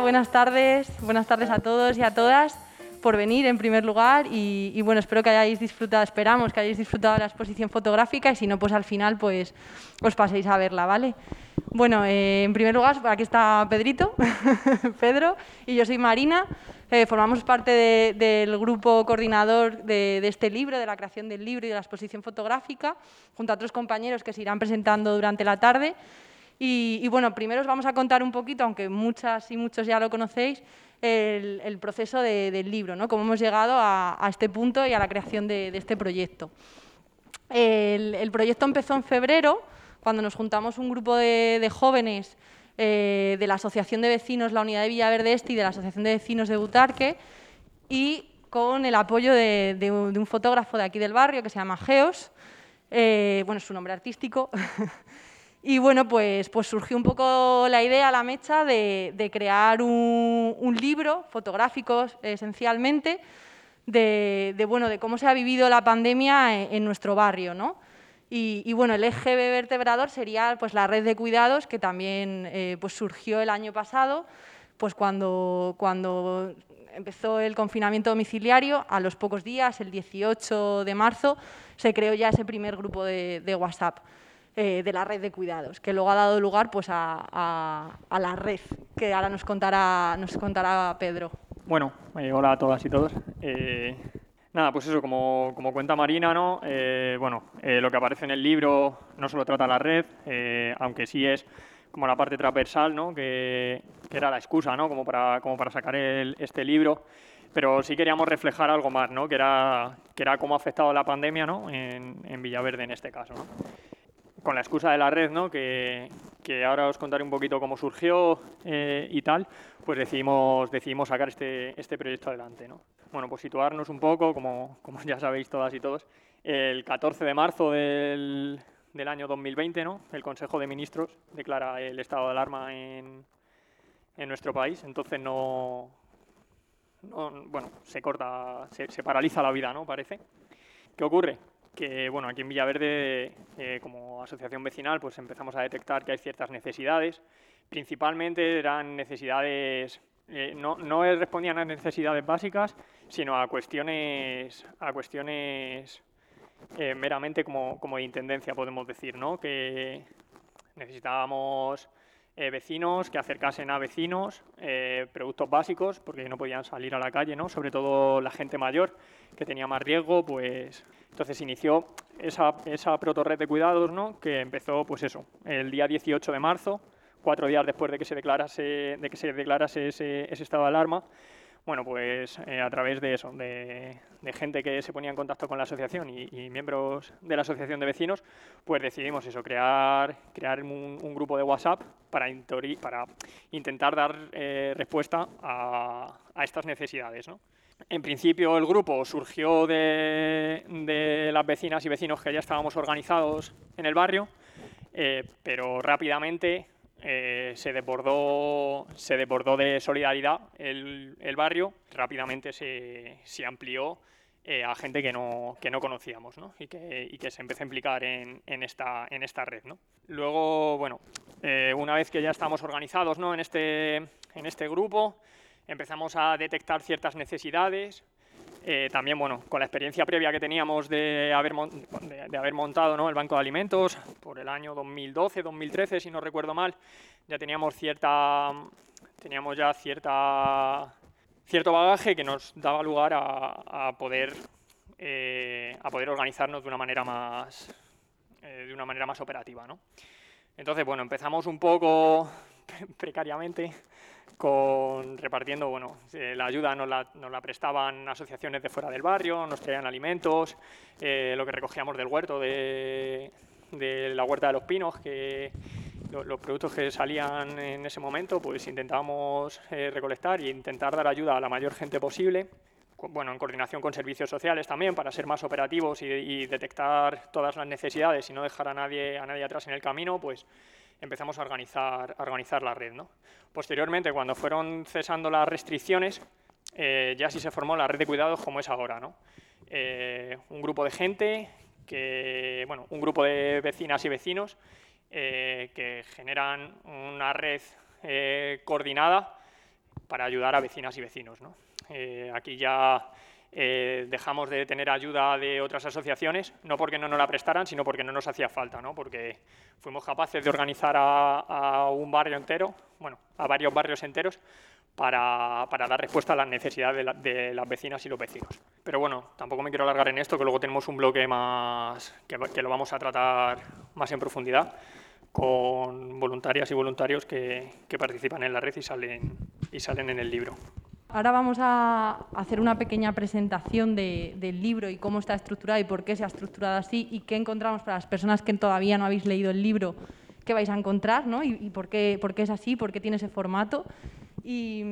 Buenas tardes. Buenas tardes a todos y a todas por venir en primer lugar y, bueno, espero que hayáis disfrutado, esperamos que hayáis disfrutado de la exposición fotográfica y si no, pues al final pues os paséis a verla, ¿vale? Bueno, eh, en primer lugar, aquí está Pedrito, Pedro, y yo soy Marina. Eh, formamos parte del grupo coordinador de, este libro, de la creación del libro y de la exposición fotográfica, junto a otros compañeros que se irán presentando durante la tarde. Y, bueno, primero os vamos a contar un poquito, aunque muchas y muchos ya lo conocéis, el, proceso del libro, ¿no? cómo hemos llegado a, este punto y a la creación de, este proyecto. El, proyecto empezó en febrero, cuando nos juntamos un grupo de, jóvenes eh, de la Asociación de Vecinos, la Unidad de Villaverde Este y de la Asociación de Vecinos de Butarque, y con el apoyo de, un fotógrafo de aquí del barrio que se llama Geos, eh, bueno, es su nombre artístico, Y bueno, pues, pues surgió un poco la idea, la mecha, de, crear un, libro fotográfico esencialmente de, bueno, de cómo se ha vivido la pandemia en, nuestro barrio. ¿no? Y, bueno, el eje vertebrador sería pues, la red de cuidados que también eh, pues, surgió el año pasado, pues cuando, cuando empezó el confinamiento domiciliario, a los pocos días, el 18 de marzo, se creó ya ese primer grupo de WhatsApp. Eh, de la red de cuidados, que luego ha dado lugar pues, a, la red, que ahora nos contará, nos contará Pedro. Bueno, eh, hola a todas y todos. Eh, nada, pues eso, como, cuenta Marina, ¿no? bueno, lo que aparece en el libro no solo trata la red, aunque sí es como la parte transversal, ¿no? que, era la excusa ¿no? como, para, como para sacar este libro pero sí queríamos reflejar algo más, ¿no? que, era, que era cómo ha afectado la pandemia ¿no? en, en Villaverde en este caso. ¿no? Con la excusa de la red, ¿no? que, que ahora os contaré un poquito cómo surgió eh, y tal, pues decidimos, decidimos sacar este, este proyecto adelante. ¿no? Bueno, pues situarnos un poco, como, como ya sabéis todas y todos, el 14 de marzo del, del año 2020, ¿no? el Consejo de Ministros declara el estado de alarma en, en nuestro país, entonces no, bueno, se corta, se, se paraliza la vida, ¿no? Parece. ¿Qué ocurre? Que bueno, aquí en Villaverde, eh, como asociación vecinal, pues empezamos a detectar que hay ciertas necesidades. Principalmente eran necesidades, eh, no, no, respondían a necesidades básicas, sino a cuestiones, a cuestiones eh, meramente como, como, de intendencia, podemos decir, ¿no? que necesitábamos vecinos que acercasen a vecinos productos básicos, porque no podían salir a la calle, ¿no? sobre todo la gente mayor que tenía más riesgo, pues entonces inició esa, esa protorred de cuidados, ¿no? que empezó pues eso, el día 18 de marzo, cuatro días después de que se declarase, de que se declarase ese, estado de alarma. Bueno, pues eh, a través de eso, de, gente que se ponía en contacto con la asociación y, miembros de la asociación de vecinos, pues decidimos eso, crear, crear un, grupo de WhatsApp para, intentar dar eh, respuesta a, a, estas necesidades. ¿no? En principio el grupo surgió de, las vecinas y vecinos que ya estábamos organizados en el barrio, eh, pero rápidamente eh, se, desbordó, se desbordó de solidaridad el, barrio, rápidamente se, amplió eh, a gente que no, que no conocíamos Y, que, se empezó a implicar en, esta, en esta red. Luego, bueno, una vez que ya estamos organizados ¿no? en, este, en este grupo, empezamos a detectar ciertas necesidades. Eh, también, bueno, con la experiencia previa que teníamos de haber, de, haber montado ¿no? el banco de alimentos por el año 2012, 2013, si no recuerdo mal, ya teníamos cierta, teníamos ya cierta, cierto bagaje que nos daba lugar a, poder, eh, a poder organizarnos de una manera más, eh, de una manera más operativa, ¿no? Entonces, bueno, empezamos un poco precariamente con repartiendo, bueno, eh, la ayuda nos la, nos la, prestaban asociaciones de fuera del barrio, nos traían alimentos, eh, lo que recogíamos del huerto, de, de, la huerta de los pinos, que los productos que salían en ese momento, pues intentábamos eh, recolectar e intentar dar ayuda a la mayor gente posible bueno, en coordinación con servicios sociales también, para ser más operativos y, y, detectar todas las necesidades y no dejar a nadie, a nadie atrás en el camino, pues empezamos a organizar, a organizar la red. ¿no? Posteriormente, cuando fueron cesando las restricciones, eh, ya sí se formó la red de cuidados como es ahora. ¿no? Eh, un grupo de gente, que, bueno, un grupo de vecinas y vecinos eh, que generan una red coordinada para ayudar a vecinas y vecinos. ¿no? aquí ya dejamos de tener ayuda de otras asociaciones, no porque no nos la prestaran, sino porque no nos hacía falta, ¿no? porque fuimos capaces de organizar a, un barrio entero, bueno, a varios barrios enteros, para, para, dar respuesta a las necesidades de, las vecinas y los vecinos. Pero bueno, tampoco me quiero alargar en esto, que luego tenemos un bloque más que, que lo vamos a tratar más en profundidad con voluntarias y voluntarios que, que participan en la red y salen, y salen en el libro. Ahora vamos a hacer una pequeña presentación de, del libro y cómo está estructurado y por qué se ha estructurado así y qué encontramos para las personas que todavía no habéis leído el libro, qué vais a encontrar ¿no? y, por qué es así, por qué tiene ese formato. Y,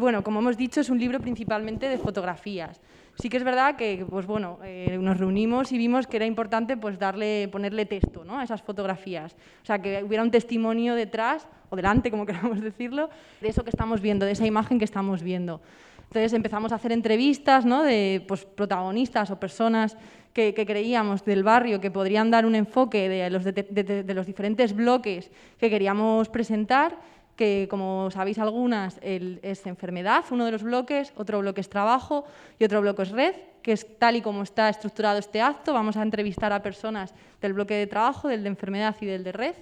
bueno, como hemos dicho, es un libro principalmente de fotografías. Sí que es verdad que pues bueno, eh, nos reunimos y vimos que era importante pues darle, ponerle texto ¿no? a esas fotografías. O sea, que hubiera un testimonio detrás, o delante, como queramos decirlo, de eso que estamos viendo, de esa imagen que estamos viendo. Entonces empezamos a hacer entrevistas ¿no? de pues, protagonistas o personas que, creíamos del barrio que podrían dar un enfoque de los, de los diferentes bloques que queríamos presentar que como sabéis algunas es enfermedad, uno de los bloques, otro bloque es trabajo y otro bloque es red, que es tal y como está estructurado este acto. Vamos a entrevistar a personas del bloque de trabajo, del de enfermedad y del de red.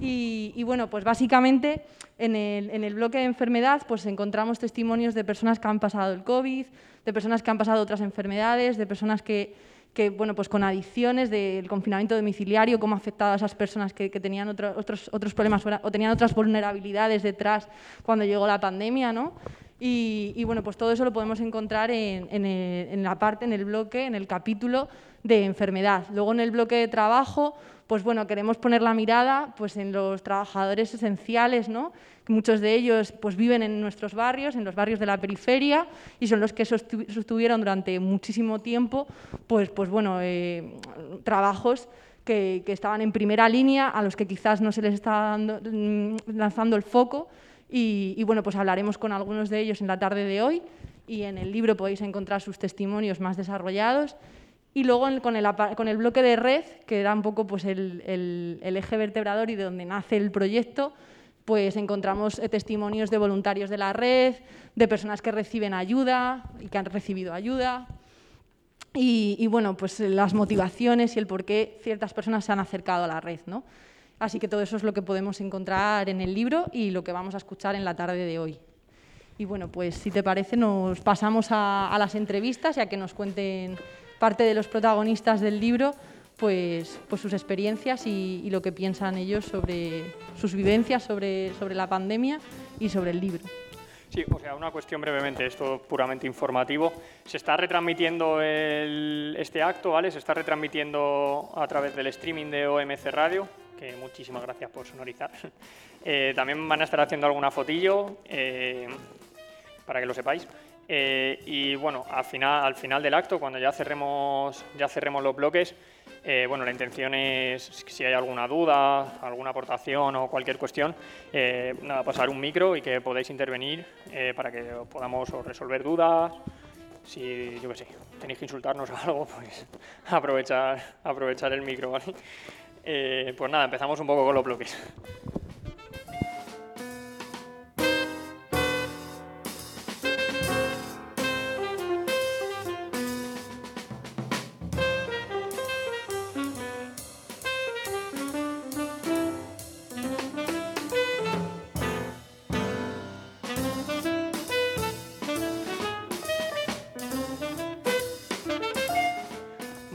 Y, bueno, pues básicamente en el, en el, bloque de enfermedad pues encontramos testimonios de personas que han pasado el COVID, de personas que han pasado otras enfermedades, de personas que que bueno, pues con adicciones del confinamiento domiciliario, cómo ha afectado a esas personas que, tenían otros, otros problemas o tenían otras vulnerabilidades detrás cuando llegó la pandemia, ¿no? Y, bueno, pues todo eso lo podemos encontrar en, en, la parte, en el bloque, en el capítulo de enfermedad. Luego en el bloque de trabajo, pues bueno, queremos poner la mirada pues en los trabajadores esenciales, ¿no? Muchos de ellos pues, viven en nuestros barrios, en los barrios de la periferia, y son los que sostuvieron durante muchísimo tiempo pues, pues, bueno, eh, trabajos que, estaban en primera línea, a los que quizás no se les está mm, lanzando el foco. Y, bueno, pues hablaremos con algunos de ellos en la tarde de hoy y en el libro podéis encontrar sus testimonios más desarrollados. Y luego con, el, con, el, bloque de red, que era un poco pues, el, el eje vertebrador y de donde nace el proyecto, pues encontramos eh, testimonios de voluntarios de la red, de personas que reciben ayuda y que han recibido ayuda. Y, bueno, pues las motivaciones y el por qué ciertas personas se han acercado a la red. ¿no? Así que todo eso es lo que podemos encontrar en el libro y lo que vamos a escuchar en la tarde de hoy. Y bueno, pues si te parece, nos pasamos a, las entrevistas y a que nos cuenten parte de los protagonistas del libro pues, pues sus experiencias y, lo que piensan ellos sobre sus vivencias sobre, sobre la pandemia y sobre el libro. Sí, o sea, una cuestión brevemente, esto puramente informativo. Se está retransmitiendo este acto, ¿vale? Se está retransmitiendo a través del streaming de OMC Radio, que muchísimas gracias por sonorizar. Eh, también van a estar haciendo alguna fotillo, eh, para que lo sepáis. Eh, y bueno, al final, al final del acto, cuando ya cerremos, ya cerremos los bloques, eh, bueno, la intención es, si hay alguna duda, alguna aportación o cualquier cuestión, eh, nada, pasar un micro y que podáis intervenir eh, para que podamos resolver dudas. Si, yo qué sé, tenéis que insultarnos o algo, pues aprovechar, aprovechar el micro, ¿vale? pues nada, empezamos un poco con los bloques.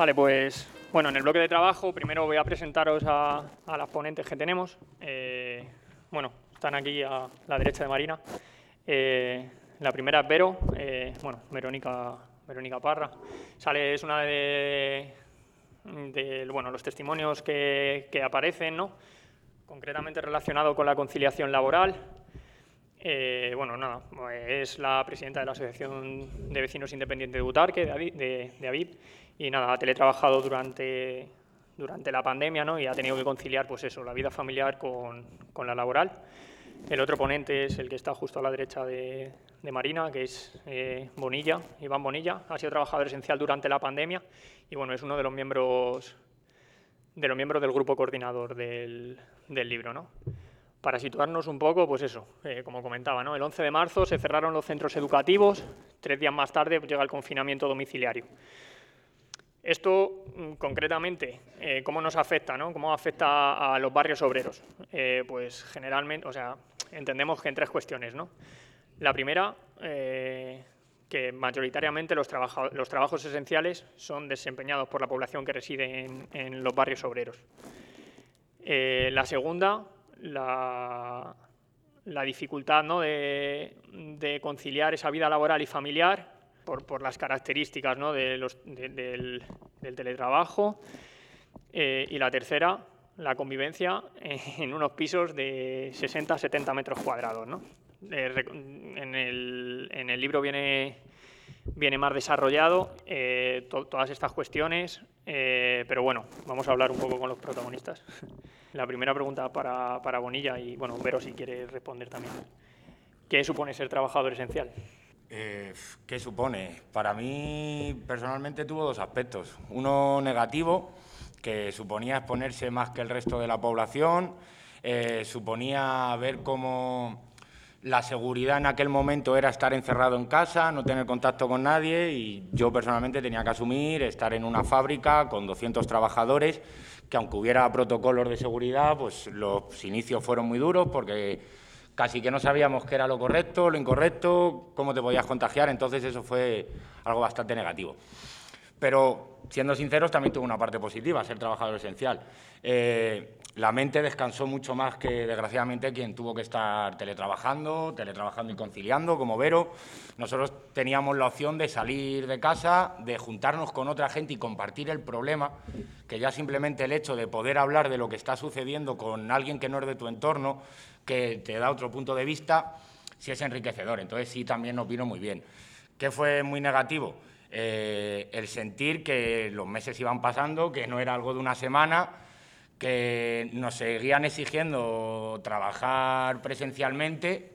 Vale, pues bueno, en el bloque de trabajo primero voy a presentaros a, las ponentes que tenemos. Eh, bueno, están aquí a la derecha de Marina. Eh, la primera es Vero, eh, bueno, Verónica, Verónica Parra. Sale, es una de, bueno, los testimonios que, que aparecen, ¿no? concretamente relacionado con la conciliación laboral. bueno, nada, es la presidenta de la Asociación de Vecinos Independientes de Butarque, de, de AVIP, y nada, ha teletrabajado durante, durante la pandemia ¿no? y ha tenido que conciliar pues eso, la vida familiar con, con la laboral. El otro ponente es el que está justo a la derecha de, de Marina, que es eh, Bonilla, Iván Bonilla. Ha sido trabajador esencial durante la pandemia y bueno, es uno de los miembros, de los miembros del grupo coordinador del, del libro. ¿no? Para situarnos un poco, pues eso, eh, como comentaba, ¿no? el 11 de marzo se cerraron los centros educativos, tres días más tarde llega el confinamiento domiciliario. Esto, mm, concretamente, eh, ¿cómo nos afecta? No? ¿Cómo afecta a los barrios obreros? Eh, pues generalmente, o sea, entendemos que en tres cuestiones. ¿no? La primera, que mayoritariamente los, trabajos esenciales son desempeñados por la población que reside en, en los barrios obreros. la segunda, la, dificultad de, conciliar esa vida laboral y familiar por, las características del, teletrabajo. Eh, y la tercera, la convivencia en unos pisos de 60-70 metros cuadrados. Eh, en, el, libro viene, viene más desarrollado eh, todas estas cuestiones, pero bueno, vamos a hablar un poco con los protagonistas. La primera pregunta para, para Bonilla y, bueno, Vero si quiere responder también. ¿Qué supone ser trabajador esencial? Eh, ¿Qué supone? Para mí, personalmente, tuvo dos aspectos. Uno negativo, que suponía exponerse más que el resto de la población, eh, suponía ver cómo la seguridad en aquel momento era estar encerrado en casa, no tener contacto con nadie y yo personalmente tenía que asumir estar en una fábrica con 200 trabajadores que aunque hubiera protocolos de seguridad, pues los inicios fueron muy duros porque casi que no sabíamos qué era lo correcto, lo incorrecto, cómo te podías contagiar, entonces eso fue algo bastante negativo. Pero, siendo sinceros, también tuvo una parte positiva, ser trabajador esencial. Eh, la mente descansó mucho más que, desgraciadamente, quien tuvo que estar teletrabajando, teletrabajando y conciliando, como Vero. Nosotros teníamos la opción de salir de casa, de juntarnos con otra gente y compartir el problema, que ya simplemente el hecho de poder hablar de lo que está sucediendo con alguien que no es de tu entorno, que te da otro punto de vista, sí es enriquecedor. Entonces sí, también opino muy bien. ¿Qué fue muy negativo? Eh, el sentir que los meses iban pasando, que no era algo de una semana, que nos seguían exigiendo trabajar presencialmente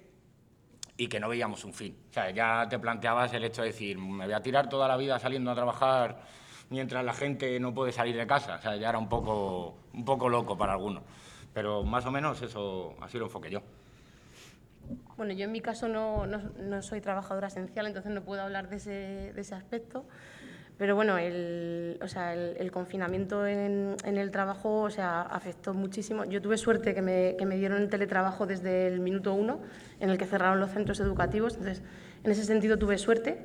y que no veíamos un fin. O sea, ya te planteabas el hecho de decir, me voy a tirar toda la vida saliendo a trabajar mientras la gente no puede salir de casa. O sea, ya era un poco, un poco loco para algunos. Pero más o menos eso así lo enfoqué yo. Bueno, yo en mi caso no, soy trabajadora esencial, entonces no puedo hablar de ese, aspecto. Pero bueno, el, confinamiento en, el trabajo o sea, afectó muchísimo. Yo tuve suerte que me, que me dieron el teletrabajo desde el minuto uno, en el que cerraron los centros educativos. Entonces, en ese sentido tuve suerte.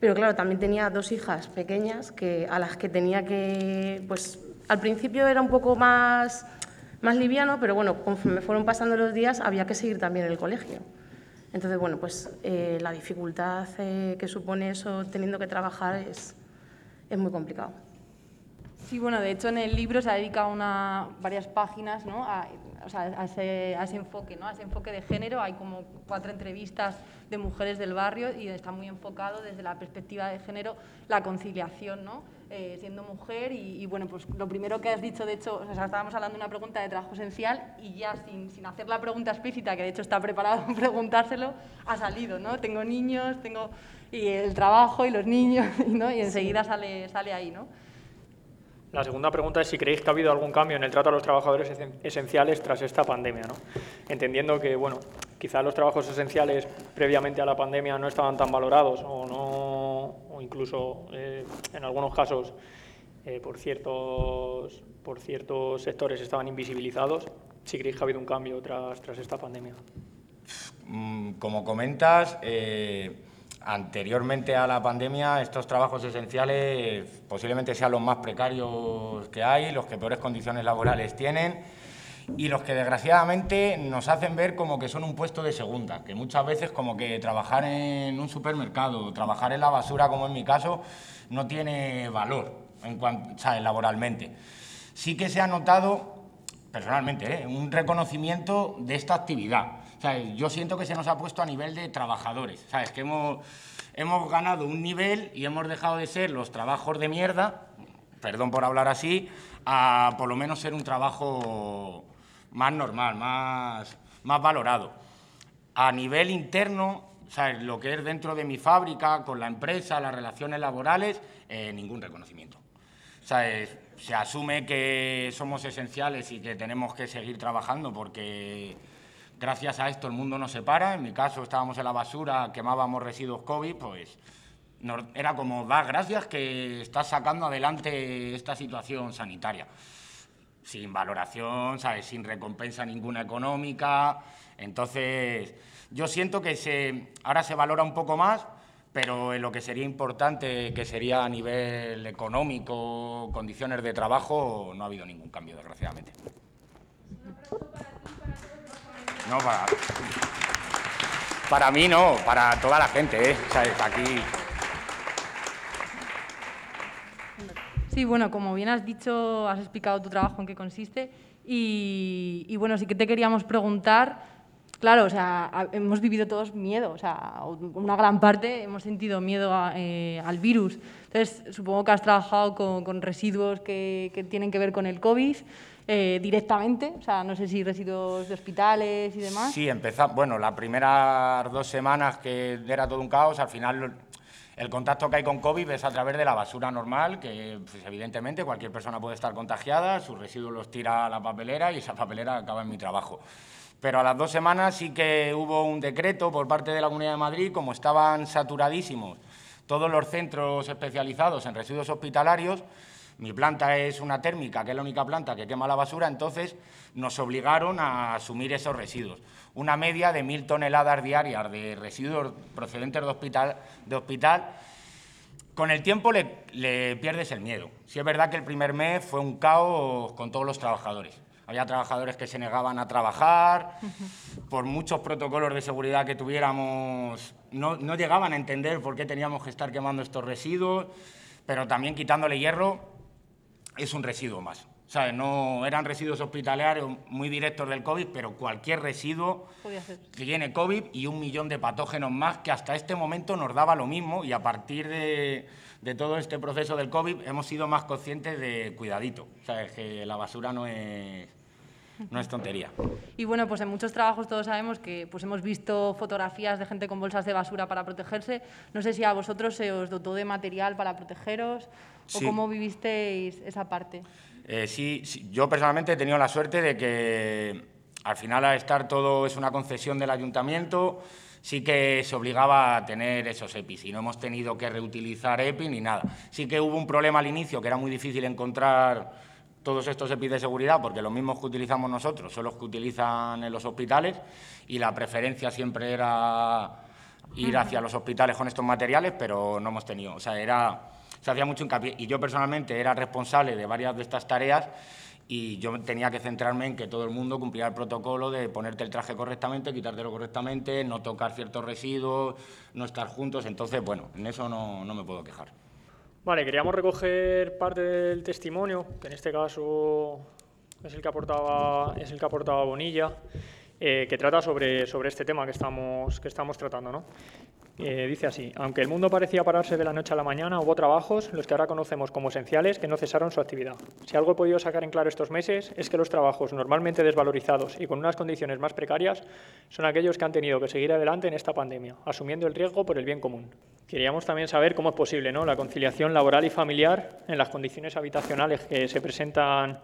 Pero claro, también tenía dos hijas pequeñas que, a las que tenía que, pues al principio era un poco más más liviano, pero bueno, conforme fueron pasando los días había que seguir también el colegio. Entonces, bueno, pues eh, la dificultad eh, que supone eso teniendo que trabajar es, es muy complicado. Sí, bueno, de hecho en el libro se ha dedicado una, varias páginas ¿no? a, ese, a, ese, enfoque, ¿no? a ese enfoque de género. Hay como cuatro entrevistas de mujeres del barrio y está muy enfocado desde la perspectiva de género la conciliación, ¿no? Eh, siendo mujer y, bueno, pues lo primero que has dicho, de hecho, o sea, estábamos hablando de una pregunta de trabajo esencial y ya sin, sin hacer la pregunta explícita, que de hecho está preparado para preguntárselo, ha salido, ¿no? Tengo niños, tengo y el trabajo y los niños, ¿no? Y enseguida sale, sale ahí, ¿no? La segunda pregunta es si creéis que ha habido algún cambio en el trato a los trabajadores esenciales tras esta pandemia, ¿no? Entendiendo que, bueno, quizás los trabajos esenciales previamente a la pandemia no estaban tan valorados o no, o incluso eh, en algunos casos eh, por ciertos por ciertos sectores estaban invisibilizados. Si creéis que ha habido un cambio tras, tras esta pandemia. Mm, como comentas. Eh Anteriormente a la pandemia, estos trabajos esenciales posiblemente sean los más precarios que hay, los que peores condiciones laborales tienen y los que desgraciadamente nos hacen ver como que son un puesto de segunda, que muchas veces como que trabajar en un supermercado, trabajar en la basura, como en mi caso, no tiene valor en cuanto, ¿sabes? laboralmente. Sí que se ha notado, personalmente, ¿eh? un reconocimiento de esta actividad yo siento que se nos ha puesto a nivel de trabajadores, ¿sabes? Que hemos, hemos ganado un nivel y hemos dejado de ser los trabajos de mierda, perdón por hablar así, a por lo menos ser un trabajo más normal, más, más valorado. A nivel interno, ¿sabes? lo que es dentro de mi fábrica, con la empresa, las relaciones laborales, eh, ningún reconocimiento. ¿Sabes? Se asume que somos esenciales y que tenemos que seguir trabajando porque gracias a esto el mundo no se para. En mi caso estábamos en la basura, quemábamos residuos COVID, pues era como dar gracias que estás sacando adelante esta situación sanitaria. Sin valoración, ¿sabes? sin recompensa ninguna económica. Entonces, yo siento que se, ahora se valora un poco más, pero en lo que sería importante, que sería a nivel económico, condiciones de trabajo, no ha habido ningún cambio, desgraciadamente. No, para, para mí no, para toda la gente, ¿eh? aquí... Sí, bueno, como bien has dicho, has explicado tu trabajo en qué consiste y, bueno, sí que te queríamos preguntar Claro, o sea, hemos vivido todos miedo, o sea, una gran parte hemos sentido miedo eh, al virus. Entonces, supongo que has trabajado con, residuos que, tienen que ver con el COVID eh, directamente, o sea, no sé si residuos de hospitales y demás. Sí, empezamos, bueno, las primeras dos semanas que era todo un caos, al final el contacto que hay con COVID es a través de la basura normal, que pues, evidentemente cualquier persona puede estar contagiada, sus residuos los tira a la papelera y esa papelera acaba en mi trabajo pero a las dos semanas sí que hubo un decreto por parte de la Comunidad de Madrid, como estaban saturadísimos todos los centros especializados en residuos hospitalarios, mi planta es una térmica, que es la única planta que quema la basura, entonces nos obligaron a asumir esos residuos. Una media de mil toneladas diarias de residuos procedentes de hospital, de hospital con el tiempo le, le pierdes el miedo. Sí es verdad que el primer mes fue un caos con todos los trabajadores. Había trabajadores que se negaban a trabajar, por muchos protocolos de seguridad que tuviéramos, no, no llegaban a entender por qué teníamos que estar quemando estos residuos, pero también quitándole hierro es un residuo más. No eran residuos hospitalarios muy directos del COVID, pero cualquier residuo que tiene COVID y un millón de patógenos más que hasta este momento nos daba lo mismo y a partir de, de todo este proceso del COVID hemos sido más conscientes de cuidadito. Sea, que la basura no es, no es tontería. Y bueno, pues en muchos trabajos todos sabemos que pues hemos visto fotografías de gente con bolsas de basura para protegerse. No sé si a vosotros se os dotó de material para protegeros o cómo vivisteis esa parte. Eh, sí, yo personalmente he tenido la suerte de que al final al estar todo es una concesión del ayuntamiento, sí que se obligaba a tener esos EPIs y no hemos tenido que reutilizar EPI ni nada. Sí que hubo un problema al inicio que era muy difícil encontrar todos estos EPIs de seguridad, porque los mismos que utilizamos nosotros son los que utilizan en los hospitales y la preferencia siempre era ir hacia los hospitales con estos materiales, pero no hemos tenido, o sea, era, se hacía mucho hincapié y yo personalmente era responsable de varias de estas tareas y yo tenía que centrarme en que todo el mundo cumpliera el protocolo de ponerte el traje correctamente, quitártelo correctamente, no tocar ciertos residuos, no estar juntos, entonces, bueno, en eso no, no me puedo quejar. Vale, queríamos recoger parte del testimonio, que en este caso es el que aportaba, es el que aportaba Bonilla, eh, que trata sobre, sobre este tema que estamos, que estamos tratando. ¿no? Eh, dice así, aunque el mundo parecía pararse de la noche a la mañana, hubo trabajos, los que ahora conocemos como esenciales, que no cesaron su actividad. Si algo he podido sacar en claro estos meses es que los trabajos normalmente desvalorizados y con unas condiciones más precarias son aquellos que han tenido que seguir adelante en esta pandemia, asumiendo el riesgo por el bien común. Queríamos también saber cómo es posible ¿no? la conciliación laboral y familiar en las condiciones habitacionales que se presentan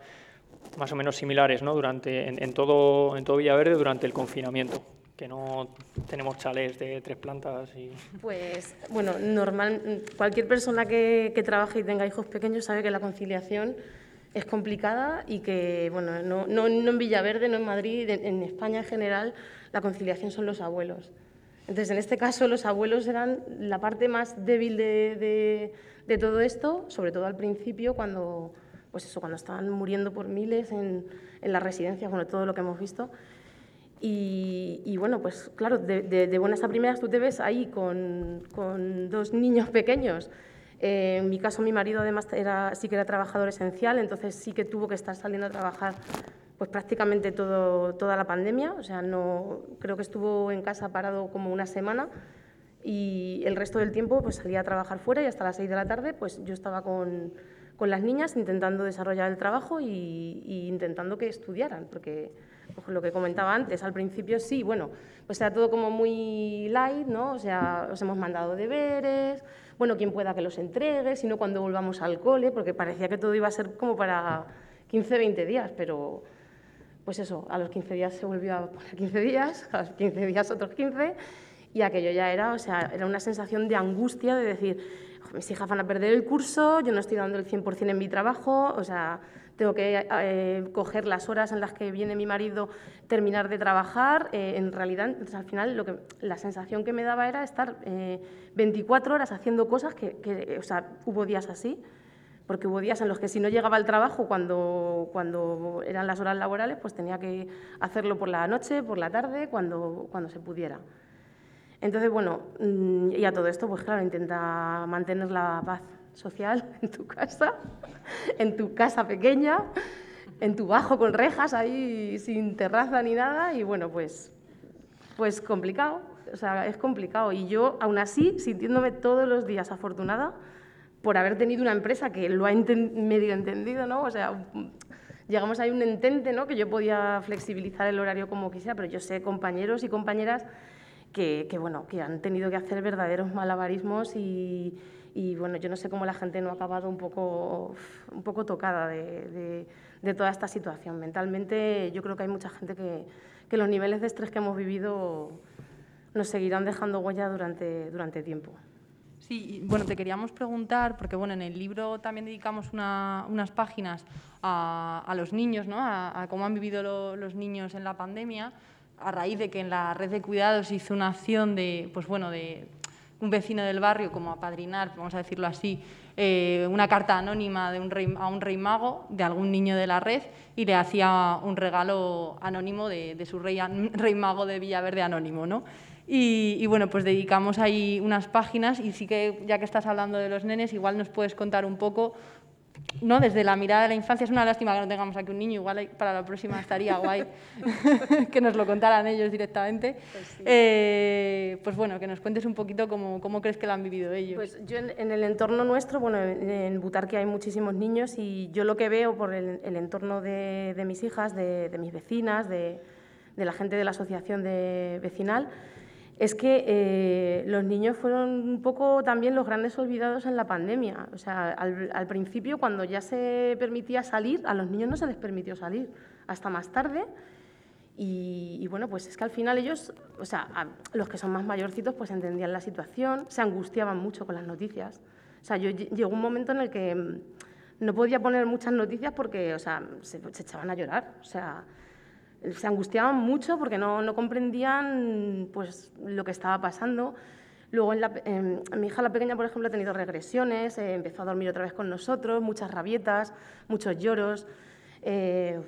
más o menos similares ¿no? durante, en, todo, en todo Villaverde durante el confinamiento que no tenemos chalés de tres plantas y... Pues, bueno, normal, cualquier persona que, trabaje y tenga hijos pequeños sabe que la conciliación es complicada y que, bueno, no, no, en Villaverde, no en Madrid, en España en general, la conciliación son los abuelos. Entonces, en este caso, los abuelos eran la parte más débil de, de, todo esto, sobre todo al principio, cuando, pues eso, cuando estaban muriendo por miles en, en las residencias, bueno, todo lo que hemos visto. Y, bueno, pues claro, de, buenas a primeras tú te ves ahí con, con dos niños pequeños. Eh, en mi caso, mi marido además era, sí que era trabajador esencial, entonces sí que tuvo que estar saliendo a trabajar pues prácticamente todo, toda la pandemia. O sea, no, creo que estuvo en casa parado como una semana y el resto del tiempo pues salía a trabajar fuera y hasta las seis de la tarde pues yo estaba con, con las niñas intentando desarrollar el trabajo y, y intentando que estudiaran, porque lo que comentaba antes, al principio sí, bueno, pues era todo como muy light, ¿no? O sea, os hemos mandado deberes, bueno, quien pueda que los entregue, sino cuando volvamos al cole, porque parecía que todo iba a ser como para 15, 20 días, pero, pues eso, a los 15 días se volvió a poner 15 días, a los 15 días otros 15, y aquello ya era, o sea, era una sensación de angustia de decir, mis hijas van a perder el curso, yo no estoy dando el 100% en mi trabajo, o sea, tengo que eh, coger las horas en las que viene mi marido, terminar de trabajar. Eh, en realidad, al final, lo que, la sensación que me daba era estar 24 horas haciendo cosas que, que, o sea, hubo días así, porque hubo días en los que si no llegaba al trabajo cuando, cuando eran las horas laborales, pues tenía que hacerlo por la noche, por la tarde, cuando, cuando se pudiera. Entonces, bueno, mm, y a todo esto, pues claro, intenta mantener la paz social en tu casa, en tu casa pequeña, en tu bajo con rejas ahí sin terraza ni nada, y bueno, pues, pues complicado, o sea, es complicado. Y yo, aún así, sintiéndome todos los días afortunada, por haber tenido una empresa que lo ha medio entendido, ¿no? O sea, llegamos a un entente, ¿no? Que yo podía flexibilizar el horario como quisiera, pero yo sé compañeros y compañeras que, bueno, que han tenido que hacer verdaderos malabarismos y, y, bueno, yo no sé cómo la gente no ha acabado un poco, un poco tocada de, de, toda esta situación. Mentalmente yo creo que hay mucha gente que, que los niveles de estrés que hemos vivido nos seguirán dejando huella durante, durante tiempo. Sí, bueno, te queríamos preguntar, porque bueno, en el libro también dedicamos unas páginas a, los niños, ¿no? a, cómo han vivido los niños en la pandemia, a raíz de que en la red de cuidados hizo una acción de, pues bueno, de un vecino del barrio como apadrinar, vamos a decirlo así, eh, una carta anónima de un rey, a un rey mago de algún niño de la red y le hacía un regalo anónimo de, de su rey, rey mago de Villaverde anónimo, ¿no? Y, bueno, pues dedicamos ahí unas páginas y sí que, ya que estás hablando de los nenes, igual nos puedes contar un poco, ¿no? Desde la mirada de la infancia, es una lástima que no tengamos aquí un niño, igual para la próxima estaría guay que nos lo contaran ellos directamente. Pues, eh, pues, bueno, que nos cuentes un poquito cómo, cómo, crees que lo han vivido ellos. Pues yo en, el entorno nuestro, bueno, en Butarque hay muchísimos niños y yo lo que veo por el, entorno de, mis hijas, de, de mis vecinas, de, de la gente de la asociación de vecinal, es que eh, los niños fueron un poco también los grandes olvidados en la pandemia. O sea, al, principio, cuando ya se permitía salir, a los niños no se les permitió salir hasta más tarde. Y, bueno, pues es que al final ellos, o sea, los que son más mayorcitos, pues entendían la situación, se angustiaban mucho con las noticias. O sea, yo llegó un momento en el que mm, no podía poner muchas noticias porque, o sea, se, se echaban a llorar. O sea, se angustiaban mucho porque no, no comprendían pues, lo que estaba pasando. Luego, en mi hija la pequeña, por ejemplo, ha tenido regresiones, eh, empezó a dormir otra vez con nosotros, muchas rabietas, muchos lloros. Eh,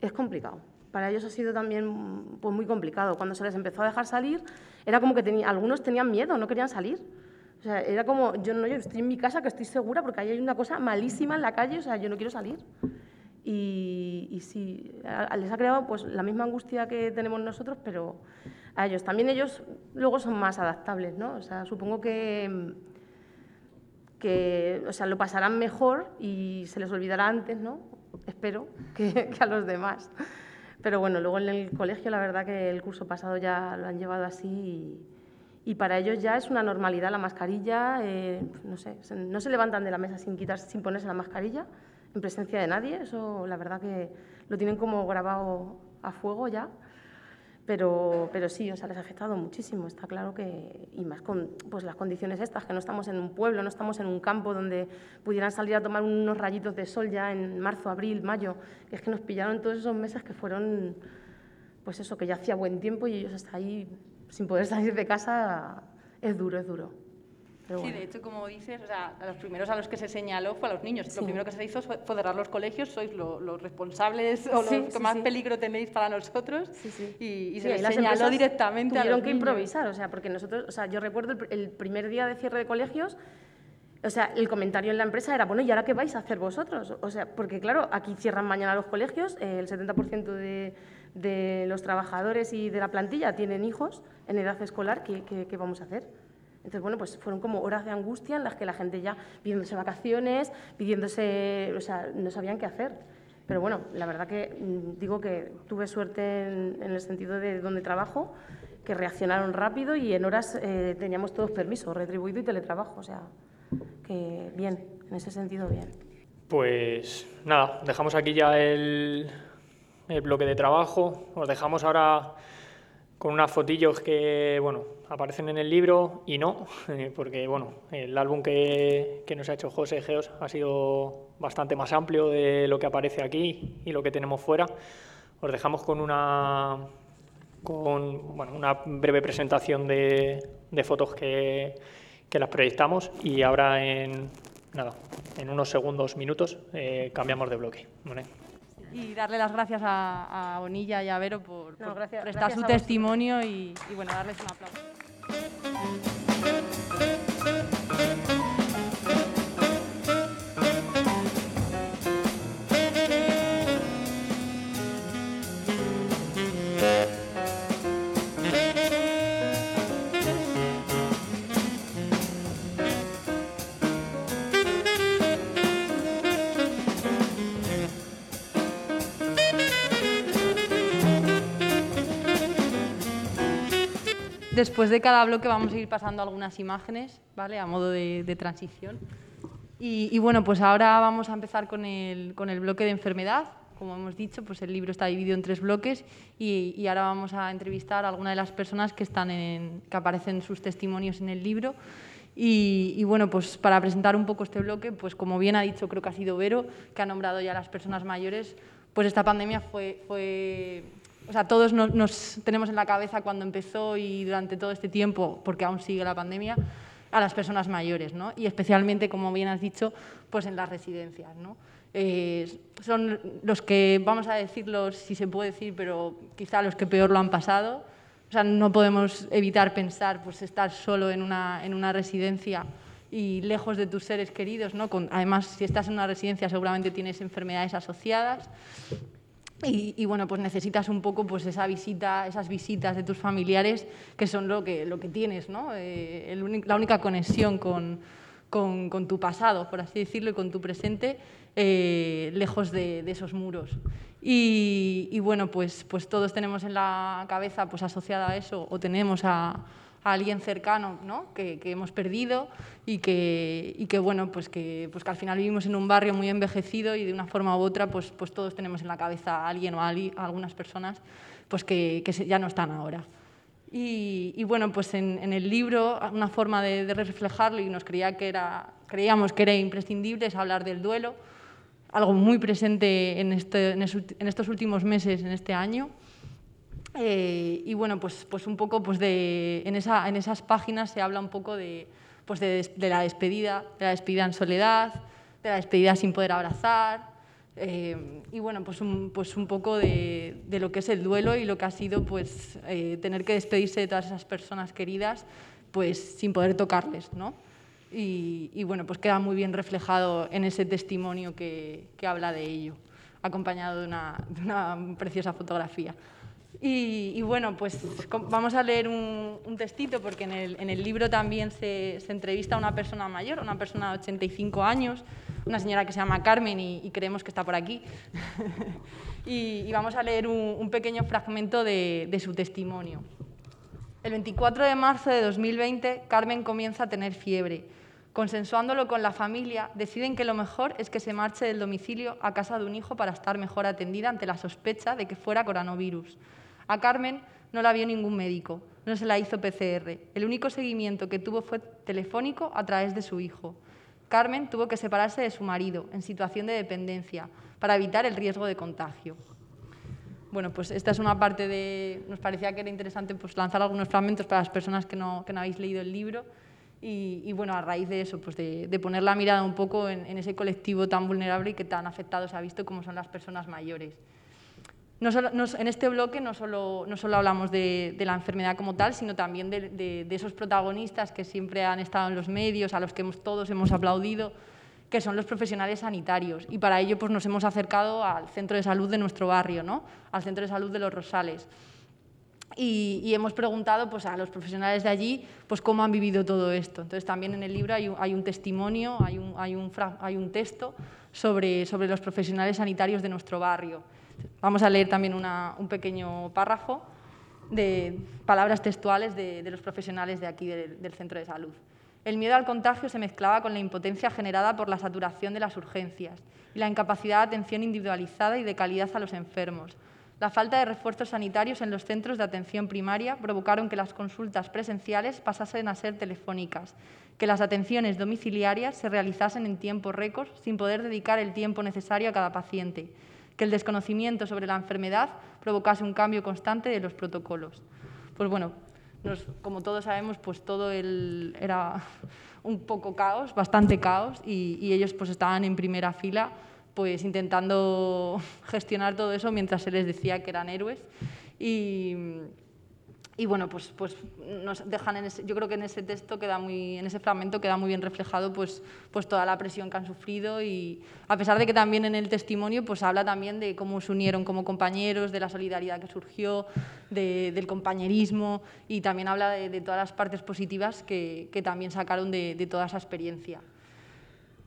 es complicado. Para ellos ha sido también pues, muy complicado. Cuando se les empezó a dejar salir, era como que tenía, algunos tenían miedo, no querían salir. O sea, era como, yo no, yo estoy en mi casa que estoy segura porque ahí hay una cosa malísima en la calle, o sea, yo no quiero salir. Y, y, sí, les ha creado pues, la misma angustia que tenemos nosotros, pero a ellos. También ellos luego son más adaptables, ¿no? O sea, supongo que, que o sea, lo pasarán mejor y se les olvidará antes, ¿no? Espero, que, a los demás. Pero bueno, luego en el colegio la verdad que el curso pasado ya lo han llevado así y, para ellos ya es una normalidad la mascarilla, eh, no sé, no se levantan de la mesa sin, quitar, sin ponerse la mascarilla en presencia de nadie, eso la verdad que lo tienen como grabado a fuego ya, pero, pero sí, o sea, les ha afectado muchísimo, está claro que, y más con pues, las condiciones estas, que no estamos en un pueblo, no estamos en un campo donde pudieran salir a tomar unos rayitos de sol ya en marzo, abril, mayo, que es que nos pillaron todos esos meses que fueron, pues eso, que ya hacía buen tiempo y ellos hasta ahí sin poder salir de casa, es duro, es duro. Sí, de hecho, como dices, o sea, a los primeros a los que se señaló fue a los niños. Lo primero que se hizo fue cerrar los colegios, sois los responsables o los que más peligro tenéis para nosotros. Y, y se les señaló directamente a los que improvisar, o sea, porque nosotros, o sea, yo recuerdo el, primer día de cierre de colegios, o sea, el comentario en la empresa era, bueno, ¿y ahora qué vais a hacer vosotros? O sea, porque claro, aquí cierran mañana los colegios, el 70% de, de, los trabajadores y de la plantilla tienen hijos en edad escolar, ¿qué, qué vamos a hacer? Entonces, bueno, pues fueron como horas de angustia en las que la gente ya pidiéndose vacaciones, pidiéndose, o sea, no sabían qué hacer. Pero bueno, la verdad que mm, digo que tuve suerte en, el sentido de donde trabajo, que reaccionaron rápido y en horas eh, teníamos todos permiso, retribuido y teletrabajo. O sea, que bien, en ese sentido bien. Pues nada, dejamos aquí ya el, el bloque de trabajo. Os dejamos ahora con unas fotillos que, bueno, aparecen en el libro y no, porque, bueno, el álbum que, que nos ha hecho José Geos ha sido bastante más amplio de lo que aparece aquí y lo que tenemos fuera. Os dejamos con una, con, bueno, una breve presentación de, de fotos que, que las proyectamos y ahora en, nada, en unos segundos, minutos, eh, cambiamos de bloque. ¿vale? Y darle las gracias a, a Bonilla y a Vero por, No, por gracias- prestar gracias su testimonio y, y, bueno, darles un aplauso. Thank you. Después de cada bloque vamos a ir pasando algunas imágenes, ¿vale? A modo de, de transición. Y, y bueno, pues ahora vamos a empezar con el, con el bloque de enfermedad. Como hemos dicho, pues el libro está dividido en tres bloques y, y ahora vamos a entrevistar a algunas de las personas que, están en, que aparecen sus testimonios en el libro. Y, y bueno, pues para presentar un poco este bloque, pues como bien ha dicho, creo que ha sido Vero, que ha nombrado ya a las personas mayores, pues esta pandemia fue, fue o sea, todos nos, nos tenemos en la cabeza cuando empezó y durante todo este tiempo, porque aún sigue la pandemia, a las personas mayores, ¿no? Y especialmente, como bien has dicho, pues en las residencias, ¿no? Eh, son los que, vamos a decirlo si se puede decir, pero quizá los que peor lo han pasado. O sea, no podemos evitar pensar, pues estar solo en una, en una residencia y lejos de tus seres queridos, ¿no? Con, además, si estás en una residencia seguramente tienes enfermedades asociadas. Y, y, bueno, pues necesitas un poco pues esa visita, esas visitas de tus familiares que son lo que, lo que tienes, ¿no? Eh, el la única conexión con, con, con tu pasado, por así decirlo, y con tu presente, eh, lejos de, de esos muros. Y, y bueno, pues, pues todos tenemos en la cabeza pues asociada a eso, o tenemos a, a alguien cercano ¿no? que, hemos perdido y que, y que, bueno, pues que, pues que al final vivimos en un barrio muy envejecido y de una forma u otra pues, pues todos tenemos en la cabeza a alguien o a, ali- a algunas personas pues que, que ya no están ahora. Y, y bueno, pues en, el libro una forma de, reflejarlo y nos creía que era, creíamos que era imprescindible es hablar del duelo, algo muy presente en, este- en es- en estos últimos meses, en este año. Eh, y bueno, pues, pues un poco pues de, en, esa, en esas páginas se habla un poco de, pues de la despedida, de la despedida en soledad, de la despedida sin poder abrazar, eh, y bueno, pues un, pues un poco de, de lo que es el duelo y lo que ha sido pues, eh, tener que despedirse de todas esas personas queridas pues, sin poder tocarles, ¿no? Y, y bueno, pues queda muy bien reflejado en ese testimonio que, que habla de ello, acompañado de una, de una preciosa fotografía. Y, bueno, pues vamos a leer un, un porque en el, libro también se, entrevista a una persona mayor, una persona de 85 años, una señora que se llama Carmen y, y creemos que está por aquí. y, vamos a leer un, pequeño fragmento de su testimonio. El 24 de marzo de 2020, Carmen comienza a tener fiebre. Consensuándolo con la familia, deciden que lo mejor es que se marche del domicilio a casa de un hijo para estar mejor atendida ante la sospecha de que fuera coronavirus. A Carmen no la vio ningún médico, no se la hizo PCR. El único seguimiento que tuvo fue telefónico a través de su hijo. Carmen tuvo que separarse de su marido en situación de dependencia para evitar el riesgo de contagio. Bueno, pues esta es una parte de... Nos parecía que era interesante pues, lanzar algunos fragmentos para las personas que no, que no habéis leído el libro. Y, y, bueno, a raíz de eso, pues de, poner la mirada un poco en, en, ese colectivo tan vulnerable y que tan afectado se ha visto como son las personas mayores. En este bloque no solo, hablamos de, la enfermedad como tal, sino también de, esos protagonistas que siempre han estado en los medios, a los que todos hemos aplaudido, que son los profesionales sanitarios. Y para ello pues, nos hemos acercado al centro de salud de nuestro barrio, ¿no? al centro de salud de Los Rosales. Y, hemos preguntado pues, a los profesionales de allí pues, cómo han vivido todo esto. Entonces, también en el libro hay un, testimonio, hay un, texto sobre, los profesionales sanitarios de nuestro barrio. Vamos a leer también un pequeño párrafo de palabras textuales de, los profesionales de aquí del, del centro de salud. El miedo al contagio se mezclaba con la impotencia generada por la saturación de las urgencias y la incapacidad de atención individualizada y de calidad a los enfermos. La falta de refuerzos sanitarios en los centros de atención primaria provocaron que las consultas presenciales pasasen a ser telefónicas, que las atenciones domiciliarias se realizasen en tiempo récord sin poder dedicar el tiempo necesario a cada paciente, que el desconocimiento sobre la enfermedad provocase un cambio constante de los protocolos. Pues bueno, como todos sabemos, pues todo era un poco caos, bastante caos, y, y ellos pues estaban en primera fila pues intentando gestionar todo eso mientras se les decía que eran héroes. Y, y bueno, pues, pues nos dejan en ese, yo creo que en ese texto queda muy, en ese fragmento queda muy bien reflejado pues, pues toda la presión que han sufrido y a pesar de que también en el testimonio pues habla también de cómo se unieron como compañeros, de la solidaridad que surgió, de, del compañerismo y también habla de, de, todas las partes positivas que, que también sacaron de, de toda esa experiencia.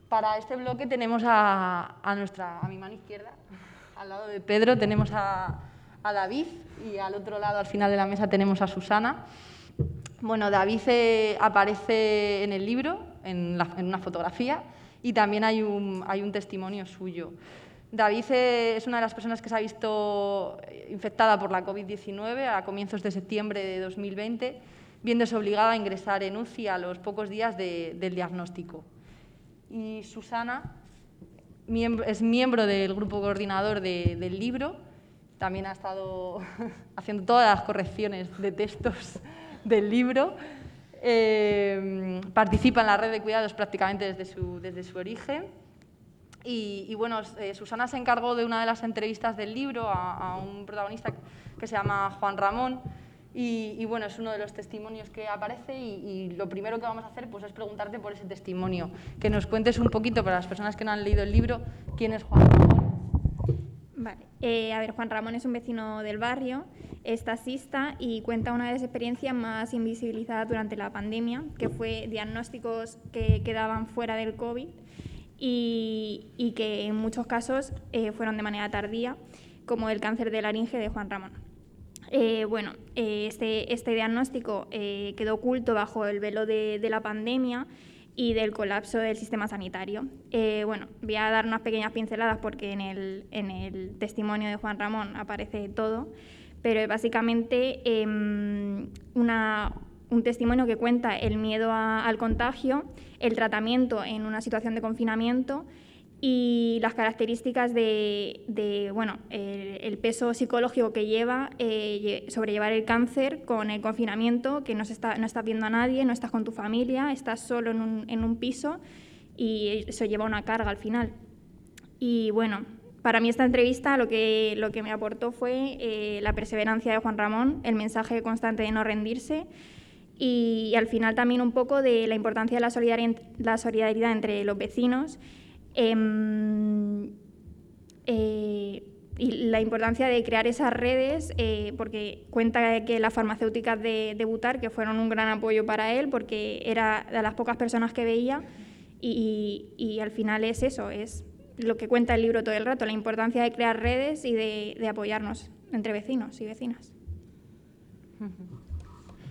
Para este bloque tenemos a, a, nuestra, a mi mano izquierda, al lado de Pedro, tenemos a, a, David y al otro lado, al final de la mesa, tenemos a Susana. Bueno, David eh, aparece en el libro, en, una fotografía, y también hay un, testimonio suyo. David eh, es una de las personas que se ha visto infectada por la COVID-19 a comienzos de septiembre de 2020, viéndose obligada a ingresar en UCI a los pocos días de, del diagnóstico y Susana es miembro del grupo coordinador de, del libro, también ha estado haciendo todas las correcciones de textos del libro, eh, participa en la red de cuidados prácticamente desde su, desde su origen. Y, y bueno, eh, Susana se encargó de una de las entrevistas del libro a, un protagonista que se llama Juan Ramón, y, bueno, es uno de los testimonios que aparece y, y, lo primero que vamos a hacer pues, es preguntarte por ese testimonio, que nos cuentes un poquito para las personas que no han leído el libro quién es Juan Ramón. Eh, a ver, Juan Ramón es un vecino del barrio, es taxista y cuenta una de las experiencias más invisibilizadas durante la pandemia, que fue diagnósticos que quedaban fuera del COVID y, que en muchos casos eh, fueron de manera tardía, como el cáncer de laringe de Juan Ramón. Eh, bueno, este, este, diagnóstico quedó oculto bajo el velo de, la pandemia y del colapso del sistema sanitario. Eh, bueno, voy a dar unas pequeñas pinceladas porque en el, en el, testimonio de Juan Ramón aparece todo, pero es básicamente em, una, un testimonio que cuenta el miedo al contagio, el tratamiento en una situación de confinamiento, y las características de, de bueno, el, el, peso psicológico que lleva eh, sobrellevar el cáncer con el confinamiento, que no, se está, no estás viendo a nadie, no estás con tu familia, estás solo en un, en un piso y eso lleva una carga al final. Y bueno, para mí esta entrevista lo que, lo que me aportó fue eh, la perseverancia de Juan Ramón, el mensaje constante de no rendirse y, y, al final también un poco de la importancia de la solidaridad, la solidaridad entre los vecinos y la importancia de crear esas redes, eh, porque cuenta que las farmacéuticas de, de, Butar, que fueron un gran apoyo para él, porque era de las pocas personas que veía, y, y, al final es eso, es lo que cuenta el libro todo el rato, la importancia de crear redes y de, de apoyarnos entre vecinos y vecinas.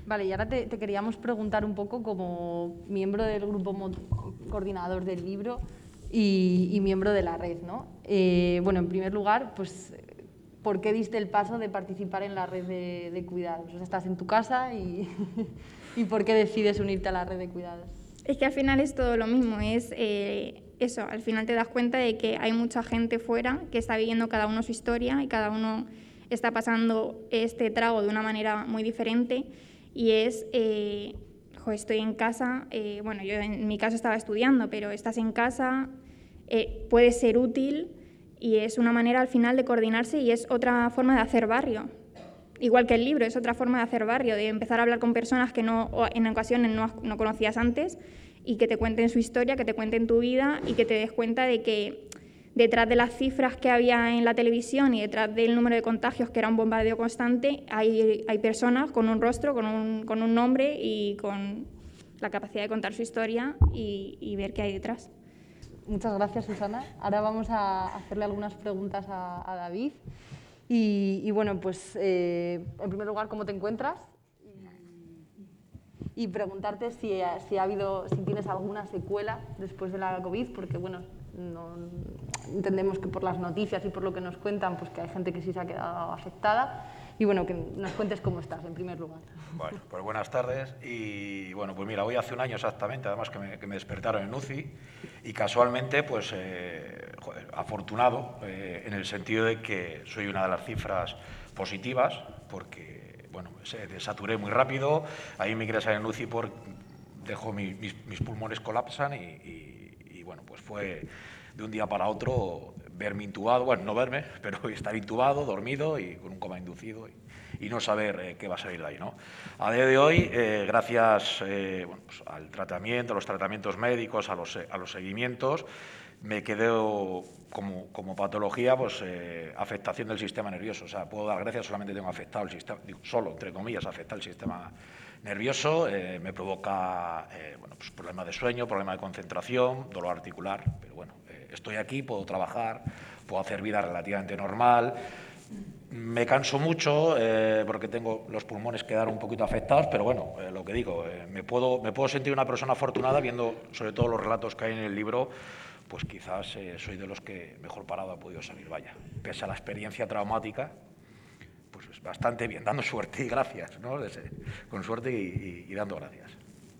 Vale, y ahora te, te, queríamos preguntar un poco como miembro del grupo coordinador del libro, y, y miembro de la red. ¿no? Eh, bueno, en primer lugar, pues, ¿por qué diste el paso de participar en la red de, de cuidados? O sea, estás en tu casa y, y, ¿por qué decides unirte a la red de cuidados? Es que al final es todo lo mismo, es eh, eso, al final te das cuenta de que hay mucha gente fuera que está viviendo cada uno su historia y cada uno está pasando este trago de una manera muy diferente y es eh, estoy en casa, eh, bueno, yo en mi caso estaba estudiando, pero estás en casa, eh, puede ser útil y es una manera al final de coordinarse y es otra forma de hacer barrio. Igual que el libro, es otra forma de hacer barrio, de empezar a hablar con personas que no, en ocasiones no, no conocías antes y que te cuenten su historia, que te cuenten tu vida y que te des cuenta de que detrás de las cifras que había en la televisión y detrás del número de contagios, que era un bombardeo constante, hay, hay personas con un rostro, con un, con un, nombre y con la capacidad de contar su historia y, y ver qué hay detrás. Muchas gracias, Susana. Ahora vamos a hacerle algunas preguntas a, David. Y, bueno, pues eh, en primer lugar, ¿cómo te encuentras? Y, preguntarte si, si, ha habido, si tienes alguna secuela después de la COVID, porque bueno, no, entendemos que por las noticias y por lo que nos cuentan, pues que hay gente que sí se ha quedado afectada. Y bueno, que nos cuentes cómo estás, en primer lugar. Bueno, pues buenas tardes. Y bueno, pues mira, hoy hace un año exactamente, además que me, despertaron en UCI y casualmente, pues eh, afortunado eh, en el sentido de que soy una de las cifras positivas, porque bueno, se desaturé muy rápido, ahí me ingresan en UCI por dejo mis, pulmones colapsan y, bueno, pues fue de un día para otro verme intubado, bueno, no verme, pero estar intubado, dormido y con un coma inducido y, no saber eh, qué va a salir de ahí. ¿no? A día de hoy, eh, gracias eh, pues al tratamiento, a los tratamientos médicos, a los, a los seguimientos, me quedé como, como patología pues, afectación del sistema nervioso. O sea, puedo dar gracias, solamente tengo afectado el sistema, solo, entre comillas, afecta el sistema nervioso, me provoca bueno, pues problemas de sueño, problemas de concentración, dolor articular, pero bueno, estoy aquí, puedo trabajar, puedo hacer vida relativamente normal. Me canso mucho eh, porque tengo los pulmones quedar un poquito afectados, pero bueno, eh, lo que digo, eh, me, puedo, me puedo sentir una persona afortunada viendo sobre todo los relatos que hay en el libro, pues quizás soy de los que mejor parado ha podido salir, vaya. Pese a la experiencia traumática, pues bastante bien, dando suerte y gracias, ¿no? con suerte y dando gracias.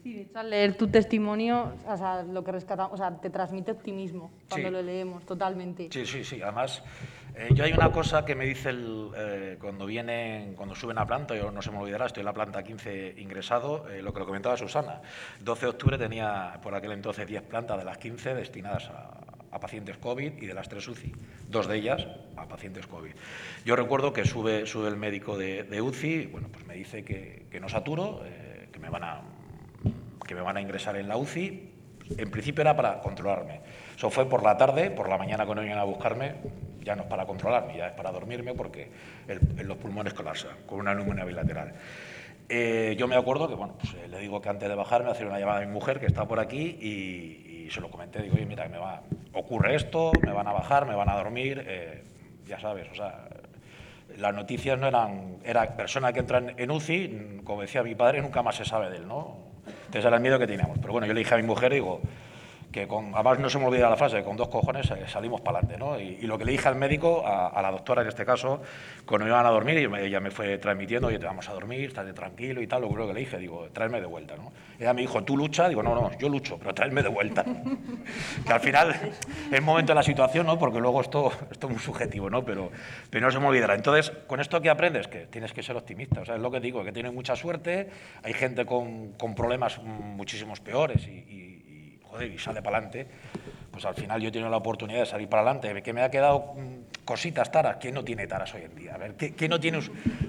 Sí, de hecho, al leer tu testimonio, o sea, lo que rescatamos, o sea, te transmite optimismo cuando lo leemos, totalmente. Sí, sí, sí. Además, eh, yo hay una cosa que me dice el, eh, cuando vienen, cuando suben a planta, yo no se me olvidará, estoy en la planta 15 ingresado, eh, lo que lo comentaba Susana. 12 de octubre tenía por aquel entonces 10 plantas de las 15 destinadas a, pacientes COVID y de las 3 UCI, dos de ellas a pacientes COVID. Yo recuerdo que sube, sube el médico de, de UCI, bueno, pues me dice que, que no saturo, que me van a que me van a ingresar en la UCI. En principio era para controlarme. Eso fue por la tarde, por la mañana cuando venían a buscarme, ya no es para controlarme, ya es para dormirme porque en los pulmones colapsan con una neumonía bilateral. Eh, yo me acuerdo que, bueno, pues, eh, le digo que antes de bajarme hacer una llamada a mi mujer que está por aquí y, se lo comenté. Digo, oye, mira, me va, ocurre esto, me van a bajar, me van a dormir, eh, ya sabes, o sea, las noticias no eran, era persona que entran en UCI, como decía mi padre, nunca más se sabe de él, ¿no? Entonces era el miedo que teníamos. Pero bueno, yo le dije a mi mujer, digo, que con, además no se me olvida la frase, con dos cojones eh, salimos para adelante, ¿no? Y, lo que le dije al médico, a, la doctora en este caso, cuando me iban a dormir, y ella me fue transmitiendo, oye, te vamos a dormir, estate tranquilo y tal, lo que le dije, digo, tráeme de vuelta, ¿no? Ella me dijo, ¿tú lucha? Digo, no, no, yo lucho, pero tráeme de vuelta. que al final es momento de la situación, ¿no? Porque luego esto, esto es muy subjetivo, ¿no? Pero, pero no se me olvidará. Entonces, con esto que aprendes, que tienes que ser optimista, o sea, es lo que digo, que tienes mucha suerte, hay gente con, con problemas muchísimos peores y y sale para adelante, pues al final yo he tenido la oportunidad de salir para adelante. Que me ha quedado mm, cositas, taras. ¿Quién no tiene taras hoy en día? A ver, ¿quién no tiene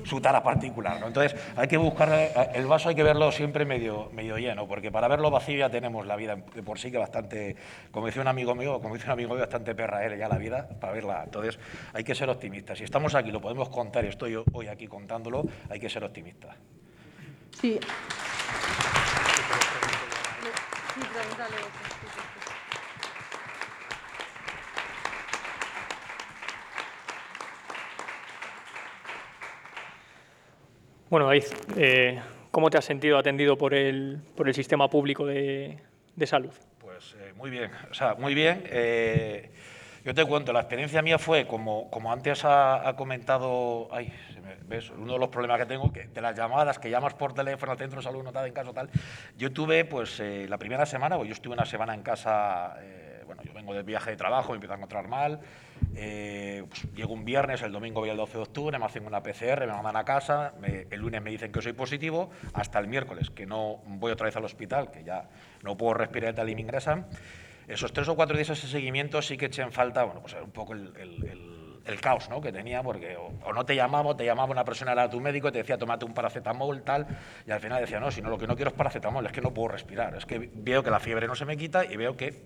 su tara particular? ¿no? Entonces, hay que buscar, eh, el vaso hay que verlo siempre medio, medio lleno, porque para verlo vacío ya tenemos la vida de por sí que bastante, como decía un amigo mío, como dice un amigo mío, bastante perra él ya la vida para verla. Entonces, hay que ser optimistas. Si estamos aquí, lo podemos contar, y estoy hoy aquí contándolo, hay que ser optimistas. Sí. Bueno, David, eh, ¿cómo te has sentido atendido por el, por el sistema público de, de salud? Pues eh, muy bien, o sea, muy bien. Eh, yo te cuento, la experiencia mía fue, como, como antes ha, comentado, ay, ¿ves? uno de los problemas que tengo, que de las llamadas que llamas por teléfono al centro de salud, notada en caso tal, yo tuve, pues, eh, la primera semana, o yo estuve una semana en casa, eh, bueno, yo vengo de viaje de trabajo, me empiezo a encontrar mal, eh, pues, llego un viernes, el domingo voy el 12 de octubre, me hacen una PCR, me mandan a casa, el lunes me dicen que soy positivo, hasta el miércoles, que no voy otra vez al hospital, que ya no puedo respirar y tal y me ingresan, esos tres o cuatro días ese seguimiento sí que echen falta, bueno, pues un poco el, caos ¿no? que tenía, porque o, no te llamaba, o te llamaba una persona, era tu médico, y te decía, tómate un paracetamol, tal, y al final decía, no, si no, lo que no quiero es paracetamol, es que no puedo respirar, es que veo que la fiebre no se me quita y veo que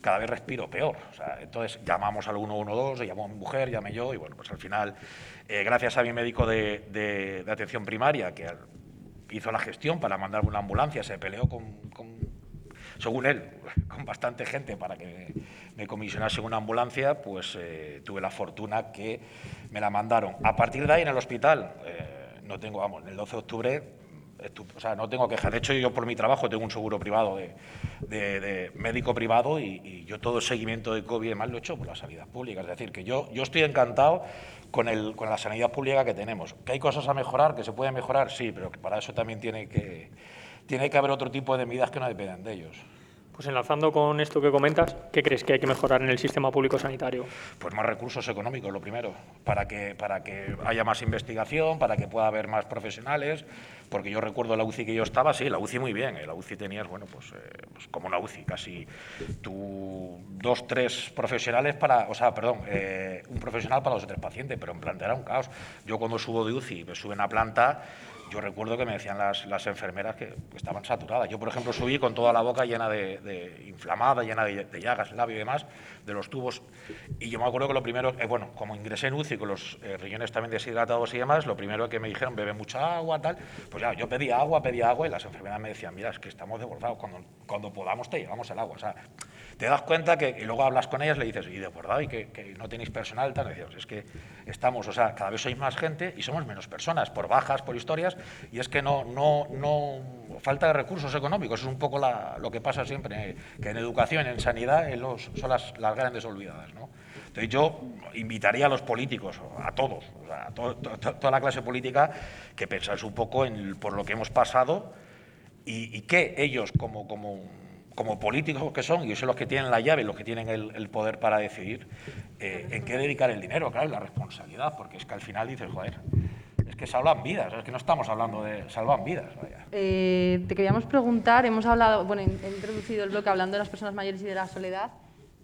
cada vez respiro peor. Entonces llamamos al 112, llamó a mi mujer, llamé yo, y bueno, pues al final, eh, gracias a mi médico de, atención primaria, que hizo la gestión para mandarme una ambulancia, se peleó con según él, con bastante gente para que me comisionase una ambulancia, pues eh, tuve la fortuna que me la mandaron. A partir de ahí en el hospital, eh, no tengo, vamos, el 12 de octubre o sea, no tengo quejas. De hecho, yo por mi trabajo tengo un seguro privado de, de, médico privado y, yo todo el seguimiento de COVID y demás lo he hecho por la sanidad pública. Es decir, que yo, yo estoy encantado con, el, con la sanidad pública que tenemos. ¿Que hay cosas a mejorar, que se pueden mejorar? Sí, pero para eso también tiene que, tiene que haber otro tipo de medidas que no dependen de ellos. Pues enlazando con esto que comentas, ¿qué crees que hay que mejorar en el sistema público sanitario? Pues más recursos económicos, lo primero, para que, para que haya más investigación, para que pueda haber más profesionales, porque yo recuerdo la UCI que yo estaba, sí, la UCI muy bien, ¿eh? la UCI tenías, bueno, pues, eh, pues, como una UCI, casi tú, dos, tres profesionales para, o sea, perdón, eh, un profesional para dos o tres pacientes, pero en planta era un caos. Yo cuando subo de UCI, me suben a planta, yo recuerdo que me decían las, enfermeras que, estaban saturadas. Yo, por ejemplo, subí con toda la boca llena de, inflamada, llena de, llagas, labio y demás, de los tubos. Y yo me acuerdo que lo primero, eh, bueno, como ingresé en UCI con los eh, riñones también deshidratados y demás, lo primero que me dijeron, bebe mucha agua, tal. Pues ya, yo pedía agua, pedía agua y las enfermeras me decían, mira, es que estamos desbordados, cuando, cuando podamos te llevamos el agua. O sea, te das cuenta que, y luego hablas con ellas, le dices, y de verdad, y que, no tenéis personal, tal, y es que estamos, o sea, cada vez sois más gente y somos menos personas, por bajas, por historias, y es que no, no, no, falta de recursos económicos, es un poco lo que pasa siempre, que en educación, en sanidad, en los, son las, las grandes olvidadas, ¿no? Entonces yo invitaría a los políticos, a todos, a toda la clase política, que pensáis un poco en, por lo que hemos pasado y, y que ellos como, como como políticos que son, y son los que tienen la llave, los que tienen el, poder para decidir eh, en qué dedicar el dinero, claro, la responsabilidad, porque es que al final dices, joder, es que salvan vidas, es que no estamos hablando de salvan vidas. Eh, te queríamos preguntar, hemos hablado, bueno, he introducido el bloque hablando de las personas mayores y de la soledad,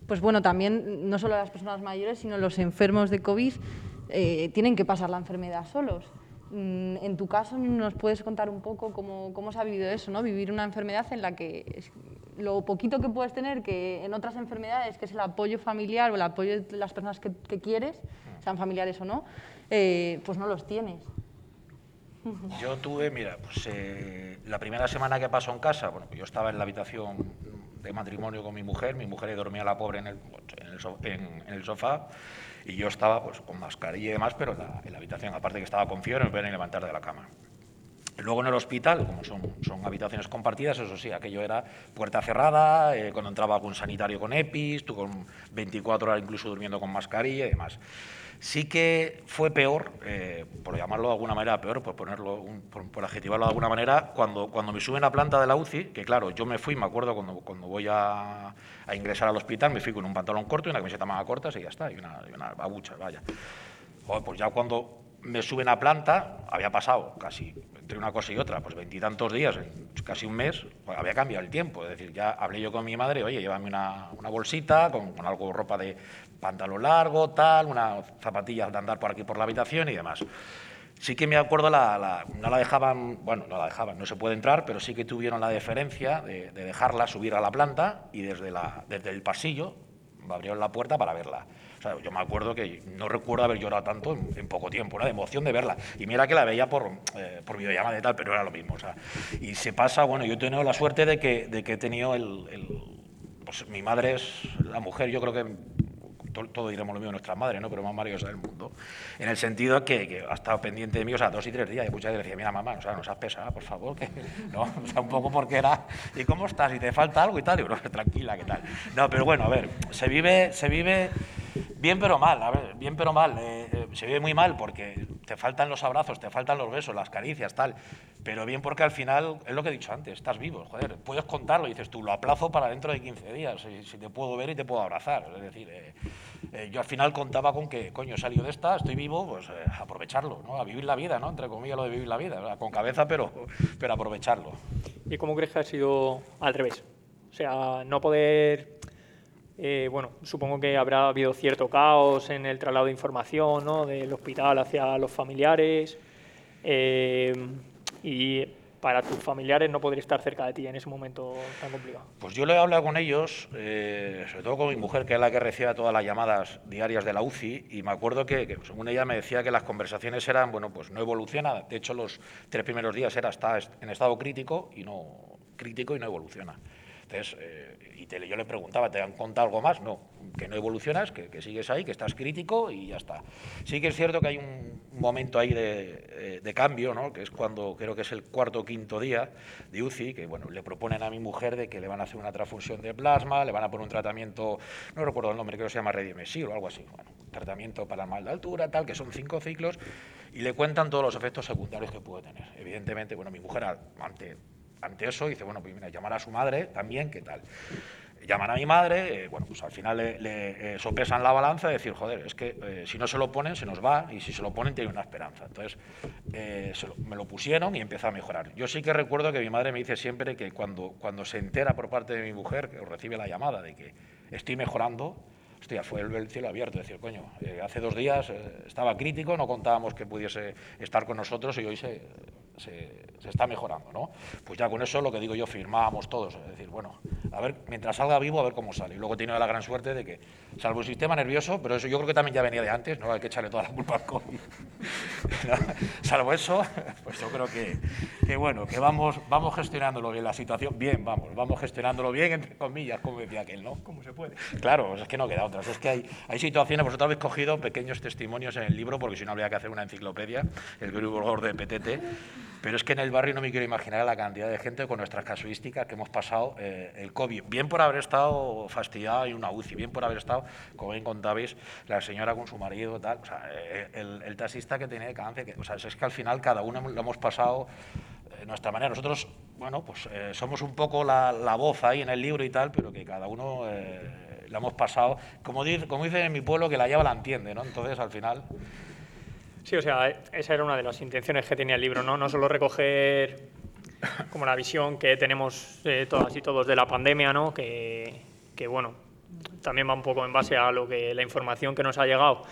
pues bueno, también no solo las personas mayores, sino los enfermos de COVID eh, tienen que pasar la enfermedad solos. Mm, en tu caso, ¿nos puedes contar un poco cómo, cómo se ha vivido eso, ¿no? vivir una enfermedad en la que lo poquito que puedes tener que en otras enfermedades, que es el apoyo familiar o el apoyo de las personas que, quieres, sean familiares o no, eh, pues no los tienes. Yo tuve, mira, pues eh, la primera semana que pasó en casa, bueno, yo estaba en la habitación de matrimonio con mi mujer, mi mujer dormía la pobre en el, en el sofá y yo estaba pues, con mascarilla y demás, pero en la, habitación, aparte que estaba con fiebre, me ni levantar de la cama. Luego en el hospital, como son, son habitaciones compartidas, eso sí, aquello era puerta cerrada, eh, cuando entraba algún sanitario con EPIs, tú con 24 horas incluso durmiendo con mascarilla y demás. Sí que fue peor, eh, por llamarlo de alguna manera peor, por ponerlo, por, adjetivarlo de alguna manera, cuando, cuando me suben a planta de la UCI, que claro, yo me fui, me acuerdo cuando, cuando voy a, ingresar al hospital, me fui con un pantalón corto y una camiseta más corta y ya está, y una, y vaya. pues ya cuando me suben a planta, había pasado casi entre una cosa y otra, pues veintitantos días, casi un mes, pues había cambiado el tiempo. Es decir, ya hablé yo con mi madre, oye, llévame una, una bolsita con, con, algo, ropa de pantalón largo, tal, unas zapatillas de andar por aquí por la habitación y demás. Sí que me acuerdo, la, no la dejaban, bueno, no la dejaban, no se puede entrar, pero sí que tuvieron la deferencia de, dejarla subir a la planta y desde, la, desde el pasillo me abrieron la puerta para verla. O sea, yo me acuerdo que no recuerdo haber llorado tanto en, poco tiempo, una de emoción de verla. Y mira que la veía por, eh, por videollamada y tal, pero era lo mismo. O sea, y se pasa, bueno, yo he tenido la suerte de que, de que he tenido el, el pues mi madre es la mujer, yo creo que todo, diremos lo mismo nuestras madres, ¿no? pero más maravillosa del mundo, en el sentido que, que, ha estado pendiente de mí, o sea, dos y tres días, y muchas veces decía, mira, mamá, o sea, no seas pesada, por favor, no, o sea, un poco porque era, ¿y cómo estás? ¿Y te falta algo y tal? Tranquila, ¿qué tal? No, pero bueno, a ver, se vive, se vive bien pero mal, a ver, bien pero mal, eh, eh, se vive muy mal porque te faltan los abrazos, te faltan los besos, las caricias, tal, pero bien porque al final, es lo que he dicho antes, estás vivo, joder, puedes contarlo, y dices tú, lo aplazo para dentro de 15 días, si, te puedo ver y te puedo abrazar, es decir, eh, eh, yo al final contaba con que, coño, he salido de esta, estoy vivo, pues eh, aprovecharlo, ¿no? A vivir la vida, ¿no? Entre comillas lo de vivir la vida, con cabeza, pero, pero aprovecharlo. ¿Y cómo crees que ha sido al revés? O sea, no poder... Eh, bueno, supongo que habrá habido cierto caos en el traslado de información, ¿no? Del hospital hacia los familiares. y para tus familiares no poder estar cerca de ti en ese momento tan complicado? Pues yo le he hablado con ellos, eh, sobre todo con mi mujer, que es la que recibe todas las llamadas diarias de la UCI, y me acuerdo que, según ella me decía que las conversaciones eran, bueno, pues no evoluciona. De hecho, los tres primeros días era está en estado crítico y no crítico y no evoluciona. Entonces, eh, y yo le preguntaba, ¿te han contado algo más? No, que no evolucionas, que, sigues ahí, que estás crítico y ya está. Sí que es cierto que hay un momento ahí de, eh, de, cambio, ¿no? que es cuando creo que es el cuarto o quinto día de UCI, que bueno, le proponen a mi mujer de que le van a hacer una transfusión de plasma, le van a poner un tratamiento, no recuerdo el nombre, creo que se llama Redimesir o algo así, bueno, tratamiento para el mal de altura, tal, que son cinco ciclos, y le cuentan todos los efectos secundarios que puede tener. Evidentemente, bueno, mi mujer ante ante eso dice, bueno, pues mira, llamar a su madre también, ¿qué tal? Llaman a mi madre, eh, bueno, pues al final le, le eh, sopesan la balanza y decir, joder, es que eh, si no se lo ponen, se nos va, y si se lo ponen, tiene una esperanza. Entonces, lo, me lo pusieron y empieza a mejorar. Yo sí que recuerdo que mi madre me dice siempre que cuando, cuando se entera por parte de mi mujer, que recibe la llamada de que estoy mejorando, hostia, fue el, cielo abierto, decir, coño, hace dos días estaba crítico, no contábamos que pudiese estar con nosotros y hoy se, se, está mejorando, ¿no? Pues ya con eso lo que digo yo, firmábamos todos, es decir, bueno, a ver, mientras salga vivo, a ver cómo sale. Y luego tiene la gran suerte de que, salvo el sistema nervioso, pero eso yo creo que también ya venía de antes, no hay que echarle toda la culpa al COVID. salvo eso, pues yo creo que, que, bueno, que vamos, vamos gestionándolo bien la situación, bien, vamos, vamos gestionándolo bien, entre comillas, como decía aquel, ¿no? ¿Cómo se puede? Claro, es que no queda otra, es que hay, hay situaciones, vosotros habéis cogido pequeños testimonios en el libro, porque si no habría que hacer una enciclopedia, el grupo de PTT, pero es que en el barrio no me quiero imaginar la cantidad de gente con nuestras casuísticas que hemos pasado eh, el COVID. Bien por haber estado fastidiado en una UCI, bien por haber estado, bien contabais, la señora con su marido, tal. Eh, el, taxista que tiene cáncer. Que, o sea, es que al final cada uno lo hemos pasado de nuestra manera. Nosotros, bueno, pues eh, somos un poco la, la, voz ahí en el libro y tal, pero que cada uno la hemos pasado. Como, dice, como dice en mi pueblo, que la lleva la entiende, ¿no? Entonces, al final. Sí, o sea, esa era una de las intenciones que tenía el libro, ¿no? No solo recoger como la visión que tenemos eh, todas y todos de la pandemia, ¿no? Que, que, bueno, también va un poco en base a lo que la información que nos ha llegado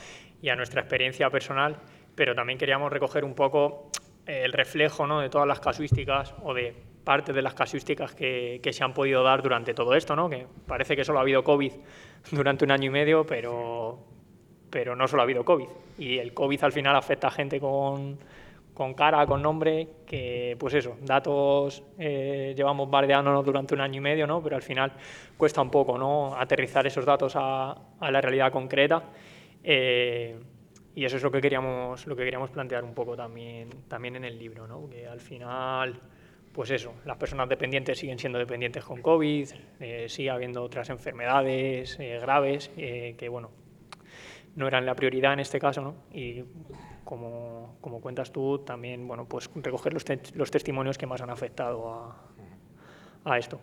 y a nuestra experiencia personal, pero también queríamos recoger un poco el reflejo ¿no? de todas las casuísticas o de parte de las casuísticas que, que, se han podido dar durante todo esto, ¿no? que parece que solo ha habido COVID durante un año y medio, pero, pero no solo ha habido COVID. Y el COVID al final afecta a gente con, con cara, con nombre, que pues eso, datos eh, llevamos bardeándonos durante un año y medio, ¿no? pero al final cuesta un poco ¿no? aterrizar esos datos a, la realidad concreta. Eh, y eso es lo que queríamos, lo que queríamos plantear un poco también, también en el libro, ¿no? que al final, pues eso, las personas dependientes siguen siendo dependientes con COVID, eh, sigue habiendo otras enfermedades graves que, bueno, no eran la prioridad en este caso, ¿no? Y como, como cuentas tú, también, bueno, pues recoger los, los testimonios que más han afectado a, a, esto.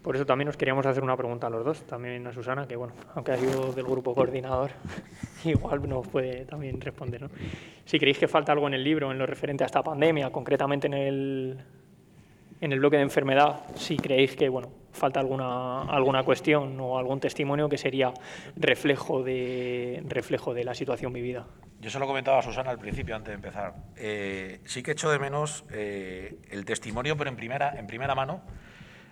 Por eso también nos queríamos hacer una pregunta a los dos, también a Susana, que bueno, aunque ha sido del grupo coordinador, igual nos puede también responder, ¿no? Si creéis que falta algo en el libro en lo referente a esta pandemia, concretamente en el, en el bloque de enfermedad, si creéis que bueno, falta alguna, alguna cuestión o algún testimonio que sería reflejo de, reflejo de la situación vivida. Yo se lo comentaba a Susana al principio, antes de empezar. Eh, sí que echo de menos eh, el testimonio, pero en primera, en primera mano,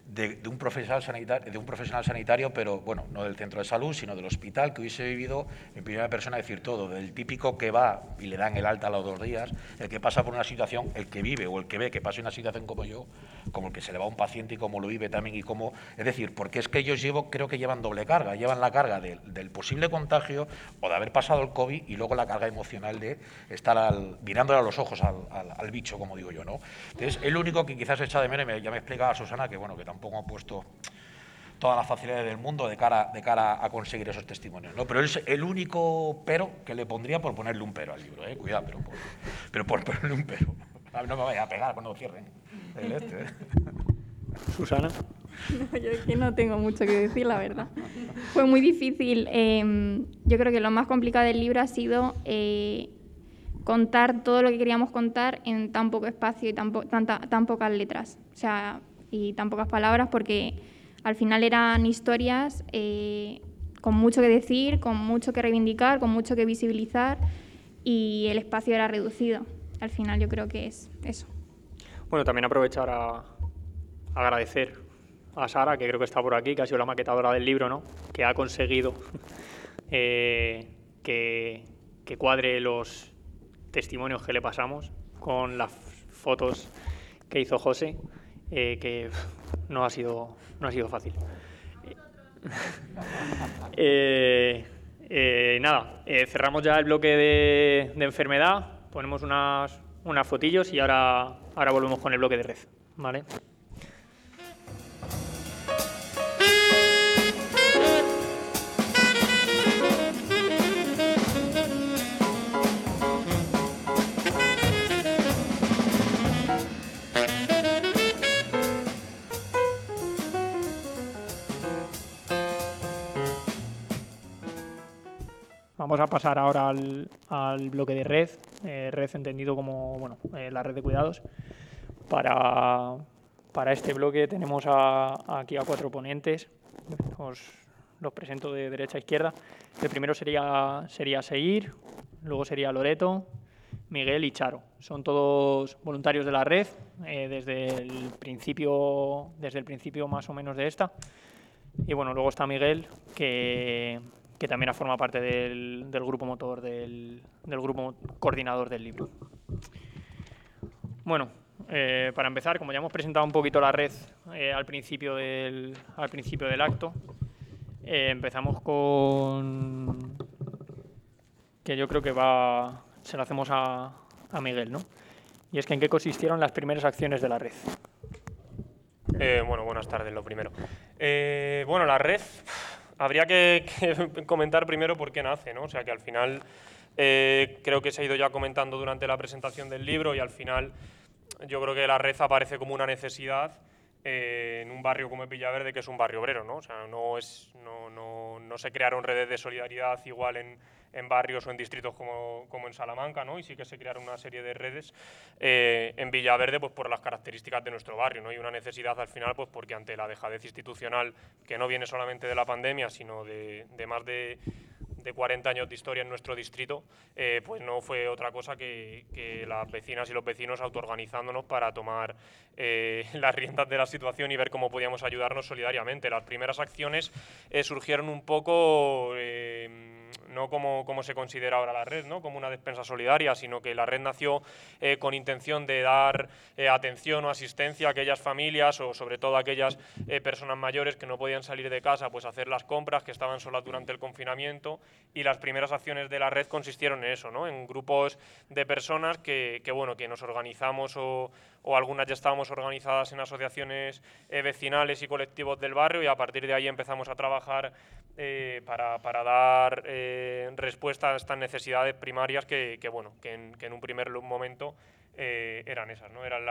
de, un profesional sanitario, de un profesional sanitario, pero bueno, no del centro de salud, sino del hospital, que hubiese vivido en primera persona decir todo, del típico que va y le dan el alta a los dos días, el que pasa por una situación, el que vive o el que ve que pasa una situación como yo, como el que se le va a un paciente y cómo lo vive también y cómo, es decir, porque es que ellos llevo, creo que llevan doble carga, llevan la carga del posible contagio o de haber pasado el COVID y luego la carga emocional de estar al, mirándole a los ojos al, bicho, como digo yo, ¿no? Entonces, el único que quizás echa de menos, ya me explicaba Susana que bueno, que tampoco ha puesto todas las facilidades del mundo de cara, de cara a conseguir esos testimonios. ¿no? Pero es el único pero que le pondría por ponerle un pero al libro, ¿eh? cuidado, pero por, pero por ponerle un pero. No me vaya a pegar cuando cierren el este. ¿eh? Susana. No, yo aquí no tengo mucho que decir, la verdad. Fue muy difícil. Em, yo creo que lo más complicado del libro ha sido eh, contar todo lo que queríamos contar en tan poco espacio y tan, tan pocas letras. O sea, y tan pocas palabras porque al final eran historias eh, con mucho que decir, con mucho que reivindicar, con mucho que visibilizar y el espacio era reducido. Al final yo creo que es eso. Bueno, también aprovechar a agradecer a Sara, que creo que está por aquí, que ha sido la maquetadora del libro, ¿no? que ha conseguido eh, que, que cuadre los testimonios que le pasamos con las fotos que hizo José. Eh, que no ha sido, no ha sido fácil. Eh, nada, cerramos ya el bloque de, de enfermedad, ponemos unas, unas fotillos y ahora, ahora volvemos con el bloque de red. ¿vale? Vamos a pasar ahora al, bloque de red, eh, red entendido como bueno, eh, la red de cuidados. Para, para este bloque tenemos a- aquí a cuatro ponentes, os los presento de derecha a izquierda. El primero sería, sería Seir, luego sería Loreto, Miguel y Charo. Son todos voluntarios de la red eh, desde, el principio, desde el principio más o menos de esta. Y bueno, luego está Miguel, que, que también forma parte del, grupo motor, del, del grupo coordinador del libro. Bueno, eh, para empezar, como ya hemos presentado un poquito la red eh, al, principio del, al principio del acto, eh, empezamos con que yo creo que va, se lo hacemos a, a Miguel, ¿no? Y es que en qué consistieron las primeras acciones de la red. Bueno, buenas tardes, lo primero. Bueno, la red, habría que, que comentar primero por qué nace, ¿no? O sea, que al final eh, creo que se ha ido ya comentando durante la presentación del libro y al final yo creo que la red aparece como una necesidad eh, en un barrio como Villaverde, que es un barrio obrero, ¿no? O sea, no, es, no, no, no se crearon redes de solidaridad igual en, en barrios o en distritos como, como en Salamanca, ¿no? Y sí que se crearon una serie de redes eh, en Villaverde, pues por las características de nuestro barrio, ¿no? Y una necesidad al final, pues porque ante la dejadez institucional, que no viene solamente de la pandemia, sino de, de más de, de 40 años de historia en nuestro distrito, eh, pues no fue otra cosa que, que las vecinas y los vecinos autoorganizándonos para tomar eh, las riendas de la situación y ver cómo podíamos ayudarnos solidariamente. Las primeras acciones eh, surgieron un poco eh, no como, como se considera ahora la red, ¿no? como una despensa solidaria, sino que la red nació eh, con intención de dar eh, atención o asistencia a aquellas familias o sobre todo a aquellas eh, personas mayores que no podían salir de casa, pues hacer las compras, que estaban solas durante el confinamiento y las primeras acciones de la red consistieron en eso, ¿no? en grupos de personas que, que, bueno, que nos organizamos o, o algunas ya estábamos organizadas en asociaciones eh, vecinales y colectivos del barrio y a partir de ahí empezamos a trabajar eh, para, para, dar eh, respuesta a estas necesidades primarias que, bueno, que en, un primer momento eran esas, ¿no? Eran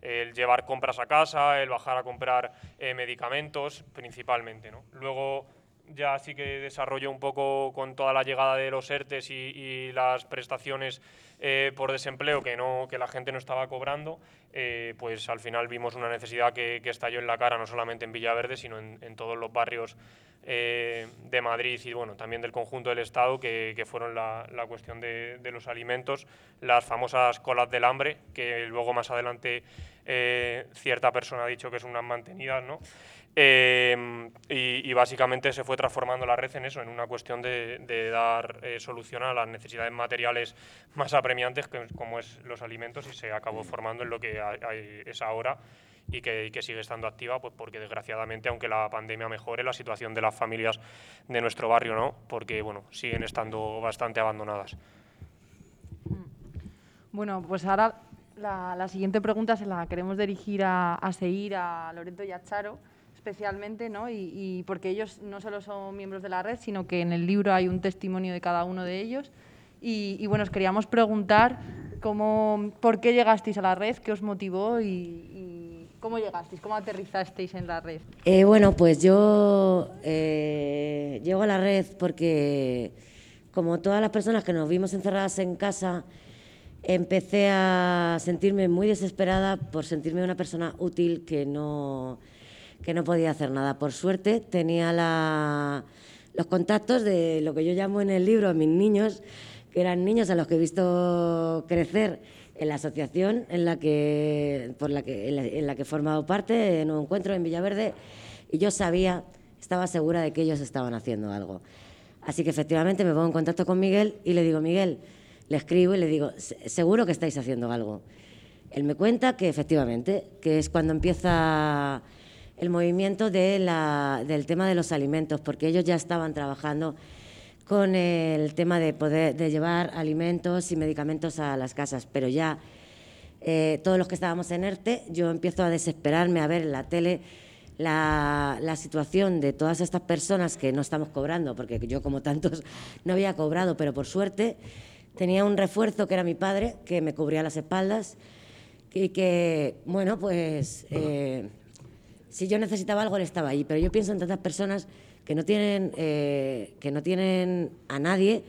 el llevar compras a casa, el bajar a comprar medicamentos principalmente, ¿no? Luego ya sí que desarrolló un poco con toda la llegada de los ERTES y, y las prestaciones eh, por desempleo que, no, que la gente no estaba cobrando, eh, pues al final vimos una necesidad que, que, estalló en la cara, no solamente en Villaverde, sino en, en todos los barrios eh, de Madrid y bueno, también del conjunto del Estado, que, que fueron la, la cuestión de, de, los alimentos, las famosas colas del hambre, que luego más adelante eh, cierta persona ha dicho que son unas mantenidas, ¿no? Eh, y, y, básicamente se fue transformando la red en eso, en una cuestión de, de dar eh, solución a las necesidades materiales más apremiantes, que, como es los alimentos, y se acabó formando en lo que hay, hay, es ahora y que, y que, sigue estando activa, pues porque desgraciadamente, aunque la pandemia mejore, la situación de las familias de nuestro barrio no, porque bueno, siguen estando bastante abandonadas. Bueno, pues ahora la, la siguiente pregunta se la queremos dirigir a, a Seir, a Loreto y a Charo especialmente, ¿no? Y, porque ellos no solo son miembros de la red, sino que en el libro hay un testimonio de cada uno de ellos. Y, bueno, os queríamos preguntar cómo, por qué llegasteis a la red, qué os motivó y, y cómo llegasteis, cómo aterrizasteis en la red. Eh, bueno, pues yo eh, llego a la red porque, como todas las personas que nos vimos encerradas en casa, empecé a sentirme muy desesperada por sentirme una persona útil que no que no podía hacer nada. Por suerte tenía la, los contactos de lo que yo llamo en el libro mis niños, que eran niños a los que he visto crecer en la asociación en la que, por la que, en la, en la que he formado parte, en un encuentro en Villaverde, y yo sabía, estaba segura de que ellos estaban haciendo algo. Así que efectivamente me pongo en contacto con Miguel y le digo, Miguel, le escribo y le digo, seguro que estáis haciendo algo. Él me cuenta que efectivamente, que es cuando empieza el movimiento de la- del tema de los alimentos, porque ellos ya estaban trabajando con el tema de poder de llevar alimentos y medicamentos a las casas, pero ya eh, todos los que estábamos en ERTE, yo empiezo a desesperarme a ver en la tele la, la situación de todas estas personas que no estamos cobrando, porque yo como tantos no había cobrado, pero por suerte tenía un refuerzo que era mi padre, que me cubría las espaldas y que, bueno, pues eh, si yo necesitaba algo, él estaba ahí. Pero yo pienso en tantas personas que no tienen, eh, que no tienen a nadie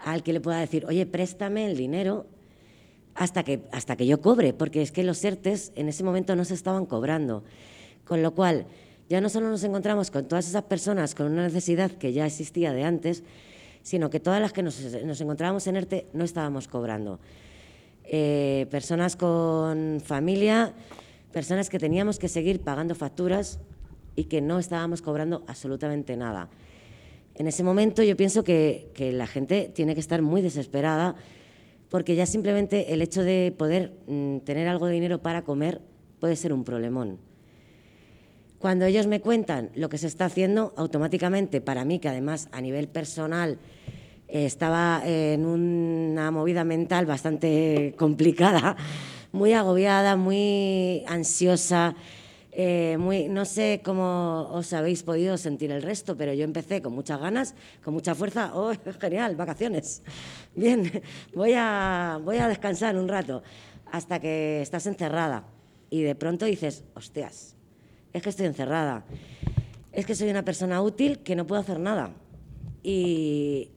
al que le pueda decir, oye, préstame el dinero hasta que, hasta que yo cobre, porque es que los ERTES en ese momento no se estaban cobrando. Con lo cual, ya no solo nos encontramos con todas esas personas con una necesidad que ya existía de antes, sino que todas las que nos, nos encontrábamos en ERTE no estábamos cobrando. Eh, personas con familia, personas que teníamos que seguir pagando facturas y que no estábamos cobrando absolutamente nada. En ese momento yo pienso que, la gente tiene que estar muy desesperada porque ya simplemente el hecho de poder mm, tener algo de dinero para comer puede ser un problemón. Cuando ellos me cuentan lo que se está haciendo, automáticamente para mí, que además a nivel personal eh, estaba en una movida mental bastante complicada, muy agobiada, muy ansiosa, eh, muy, no sé cómo os habéis podido sentir el resto, pero yo empecé con muchas ganas, con mucha fuerza. ¡Oh, genial! Vacaciones. Bien, voy a, voy a descansar un rato hasta que estás encerrada y de pronto dices, hostias, es que estoy encerrada, es que soy una persona útil que no puedo hacer nada. Y,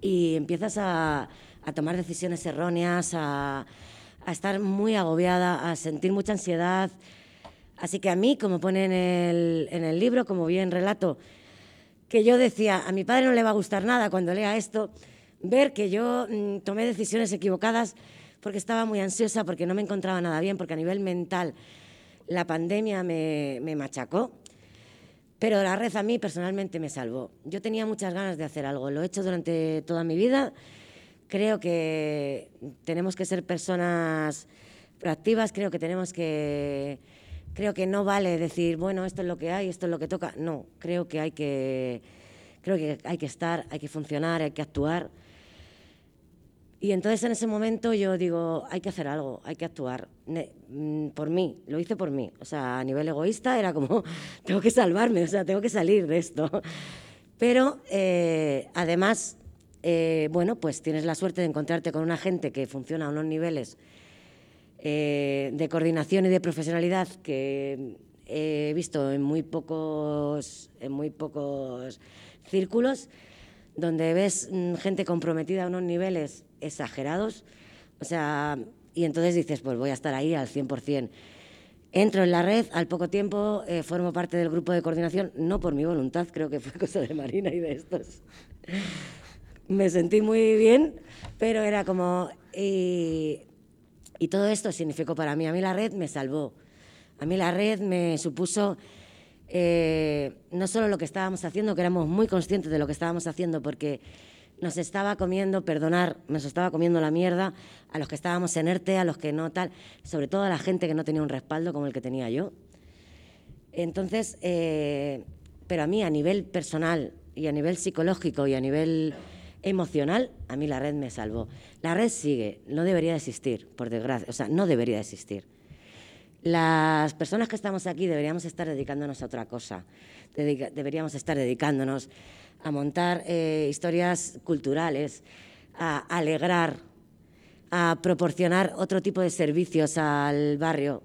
y empiezas a, a tomar decisiones erróneas, a, a estar muy agobiada, a sentir mucha ansiedad. Así que a mí, como pone en el, en el libro, como bien relato, que yo decía, a mi padre no le va a gustar nada cuando lea esto, ver que yo mm, tomé decisiones equivocadas porque estaba muy ansiosa, porque no me encontraba nada bien, porque a nivel mental la pandemia me, me machacó. Pero la red a mí personalmente me salvó. Yo tenía muchas ganas de hacer algo, lo he hecho durante toda mi vida. Creo que tenemos que ser personas proactivas, creo que tenemos que creo que no vale decir, bueno, esto es lo que hay, esto es lo que toca. No, creo que hay que creo que hay que estar, hay que funcionar, hay que actuar. Y entonces en ese momento yo digo, hay que hacer algo, hay que actuar. Mm, por mí, lo hice por mí. O sea, a nivel egoísta era como, tengo que salvarme, o sea, tengo que salir de esto. Pero eh, además, eh, bueno, pues tienes la suerte de encontrarte con una gente que funciona a unos niveles eh, de coordinación y de profesionalidad que he visto en muy pocos, en muy pocos círculos, donde ves mm, gente comprometida a unos niveles exagerados, o sea, y entonces dices, pues voy a estar ahí al 100%. Entro en la red, al poco tiempo eh, formo parte del grupo de coordinación, no por mi voluntad, creo que fue cosa de Marina y de estos. Me sentí muy bien, pero era como... Y, todo esto significó para mí, a mí la red me salvó. A mí la red me supuso eh, no solo lo que estábamos haciendo, que éramos muy conscientes de lo que estábamos haciendo, porque nos estaba comiendo, perdonar, nos estaba comiendo la mierda a los que estábamos en ERTE, a los que no tal, sobre todo a la gente que no tenía un respaldo como el que tenía yo. Entonces, eh, pero a mí a nivel personal y a nivel psicológico y a nivel emocional, a mí la red me salvó. La red sigue, no debería de existir, por desgracia, o sea, no debería de existir. Las personas que estamos aquí deberíamos estar dedicándonos a otra cosa. Deberíamos estar dedicándonos a montar eh, historias culturales, a alegrar, a proporcionar otro tipo de servicios al barrio.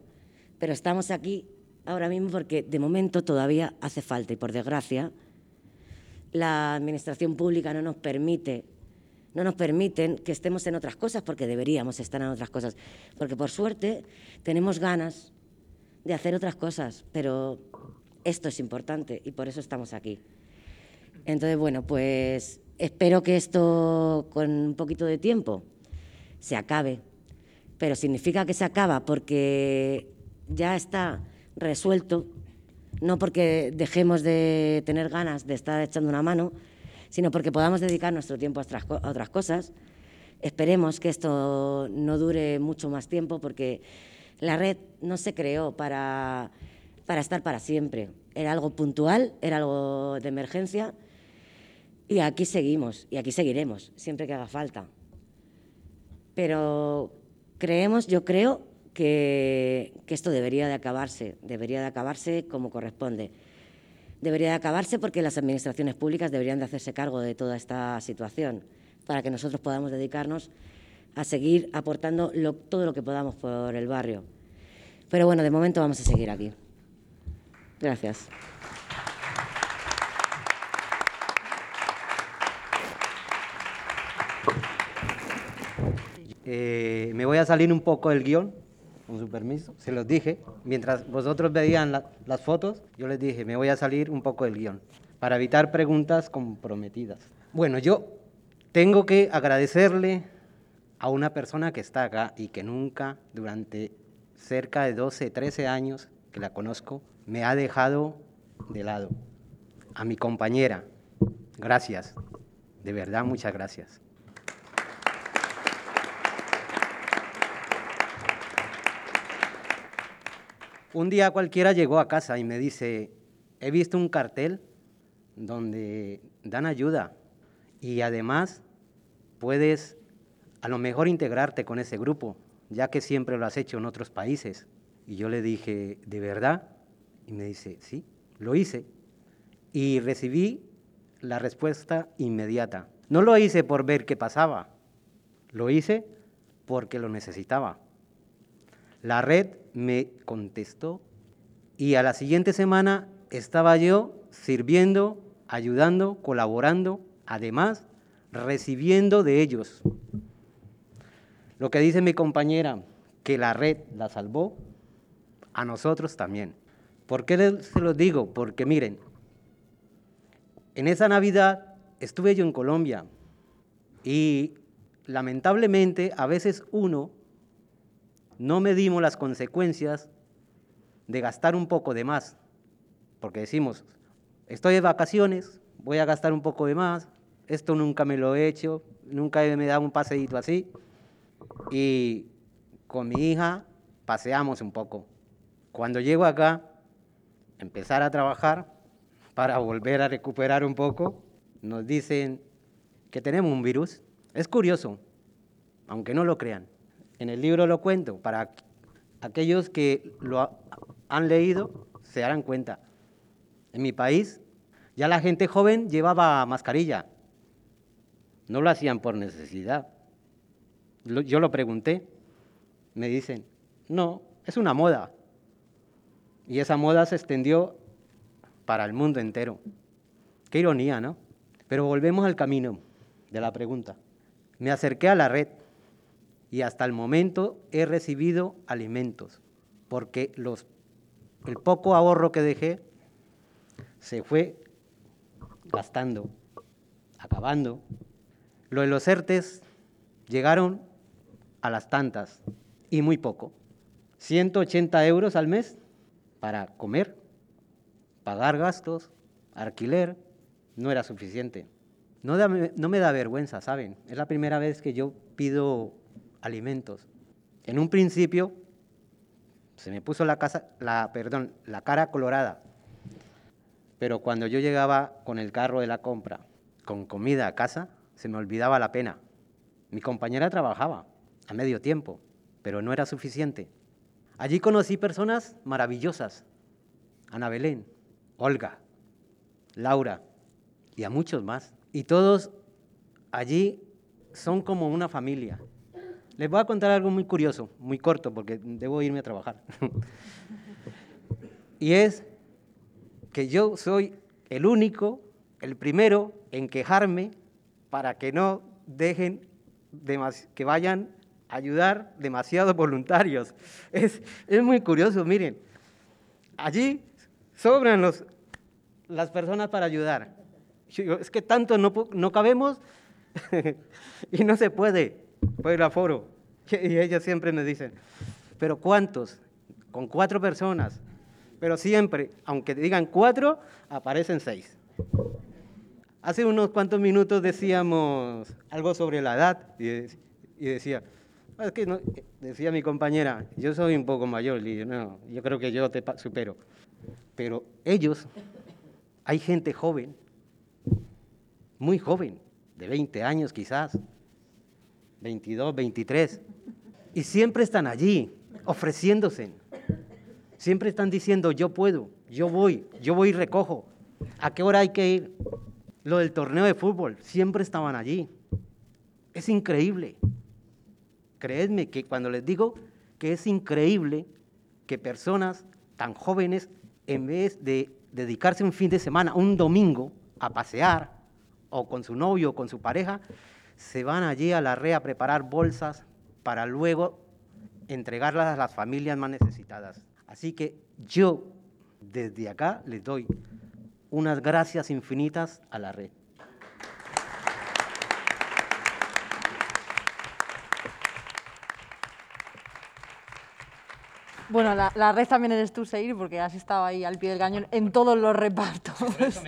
Pero estamos aquí ahora mismo porque de momento todavía hace falta y por desgracia la administración pública no nos permite no nos permiten que estemos en otras cosas porque deberíamos estar en otras cosas. Porque por suerte tenemos ganas de hacer otras cosas, pero esto es importante y por eso estamos aquí. Entonces, bueno, pues espero que esto con un poquito de tiempo se acabe, pero significa que se acaba porque ya está resuelto, no porque dejemos de tener ganas de estar echando una mano, sino porque podamos dedicar nuestro tiempo a otras, cosas. Esperemos que esto no dure mucho más tiempo porque la red no se creó para para estar para siempre. Era algo puntual, era algo de emergencia y aquí seguimos y aquí seguiremos, siempre que haga falta. Pero creemos, yo creo que, esto debería de acabarse, debería de acabarse como corresponde. Debería de acabarse porque las administraciones públicas deberían de hacerse cargo de toda esta situación para que nosotros podamos dedicarnos a seguir aportando todo lo que podamos por el barrio. Pero bueno, de momento vamos a seguir aquí. Gracias. Eh, me voy a salir un poco del guion, con su permiso, se los dije. Mientras vosotros veían la- las fotos, yo les dije, me voy a salir un poco del guion, para evitar preguntas comprometidas. Bueno, yo tengo que agradecerle a una persona que está acá y que nunca, durante cerca de 12, 13 años que la conozco, me ha dejado de lado. A mi compañera, gracias. De verdad, muchas gracias. Un día cualquiera llegó a casa y me dice, he visto un cartel donde dan ayuda y además puedes a lo mejor integrarte con ese grupo, ya que siempre lo has hecho en otros países. Y yo le dije, ¿de verdad? Y me dice, sí, lo hice. Y recibí la respuesta inmediata. No lo hice por ver qué pasaba, lo hice porque lo necesitaba. La red me contestó y a la siguiente semana estaba yo sirviendo, ayudando, colaborando, además recibiendo de ellos. Lo que dice mi compañera, que la red la salvó, a nosotros también. ¿Por qué se los digo? Porque miren, en esa Navidad estuve yo en Colombia y lamentablemente a veces uno no medimos las consecuencias de gastar un poco de más, porque decimos, estoy de vacaciones, voy a gastar un poco de más, esto nunca me lo he hecho, nunca me he dado un paseíto así, y con mi hija paseamos un poco. Cuando llego acá, empezar a trabajar para volver a recuperar un poco, nos dicen que tenemos un virus. Es curioso, aunque no lo crean. En el libro lo cuento, para aquellos que lo ha- han leído se darán cuenta. En mi país ya la gente joven llevaba mascarilla. No lo hacían por necesidad. Yo lo pregunté. Me dicen, no, es una moda. Y esa moda se extendió para el mundo entero. Qué ironía, ¿no? Pero volvemos al camino de la pregunta. Me acerqué a la red y hasta el momento he recibido alimentos, porque los, el poco ahorro que dejé se fue gastando, acabando. Lo de los ERTES llegaron a las tantas y muy poco. 180 euros al mes para comer, pagar gastos, alquiler, no era suficiente. No, da- no me da vergüenza, ¿saben? Es la primera vez que yo pido alimentos. En un principio se me puso la, casa, la, perdón, la cara colorada, pero cuando yo llegaba con el carro de la compra, con comida a casa, se me olvidaba la pena. Mi compañera trabajaba a medio tiempo, pero no era suficiente. Allí conocí personas maravillosas. Ana Belén, Olga, Laura y a muchos más. Y todos allí son como una familia. Les voy a contar algo muy curioso, muy corto, porque debo irme a trabajar. y es que yo soy el único, el primero en quejarme para que no dejen que vayan a ayudar demasiados voluntarios. Es, es muy curioso, miren. Allí sobran los, las personas para ayudar. Yo es que tanto no, no cabemos y no se puede por el aforo. Y ellos siempre me dicen, pero ¿cuántos? Con cuatro personas. Pero siempre, aunque digan cuatro, aparecen seis. Hace unos cuantos minutos decíamos algo sobre la edad y, y decía, "Ah, no", decía mi compañera, yo soy un poco mayor, y yo, no, yo creo que yo te supero. pero ellos, hay gente joven, muy joven, de 20 años quizás, 22, 23, y siempre están allí, ofreciéndose. Siempre están diciendo, yo puedo, yo voy, yo voy y recojo. ¿A qué hora hay que ir? Lo del torneo de fútbol, siempre estaban allí. Es increíble. Creedme que cuando les digo que es increíble que personas tan jóvenes, en vez de dedicarse un fin de semana, un domingo, a pasear, o con su novio o con su pareja, se van allí a la red a preparar bolsas para luego entregarlas a las familias más necesitadas. Así que yo desde acá les doy unas gracias infinitas a la red. Bueno, la, la red también eres tú, Seir, porque has estado ahí al pie del cañón en todos los repartos,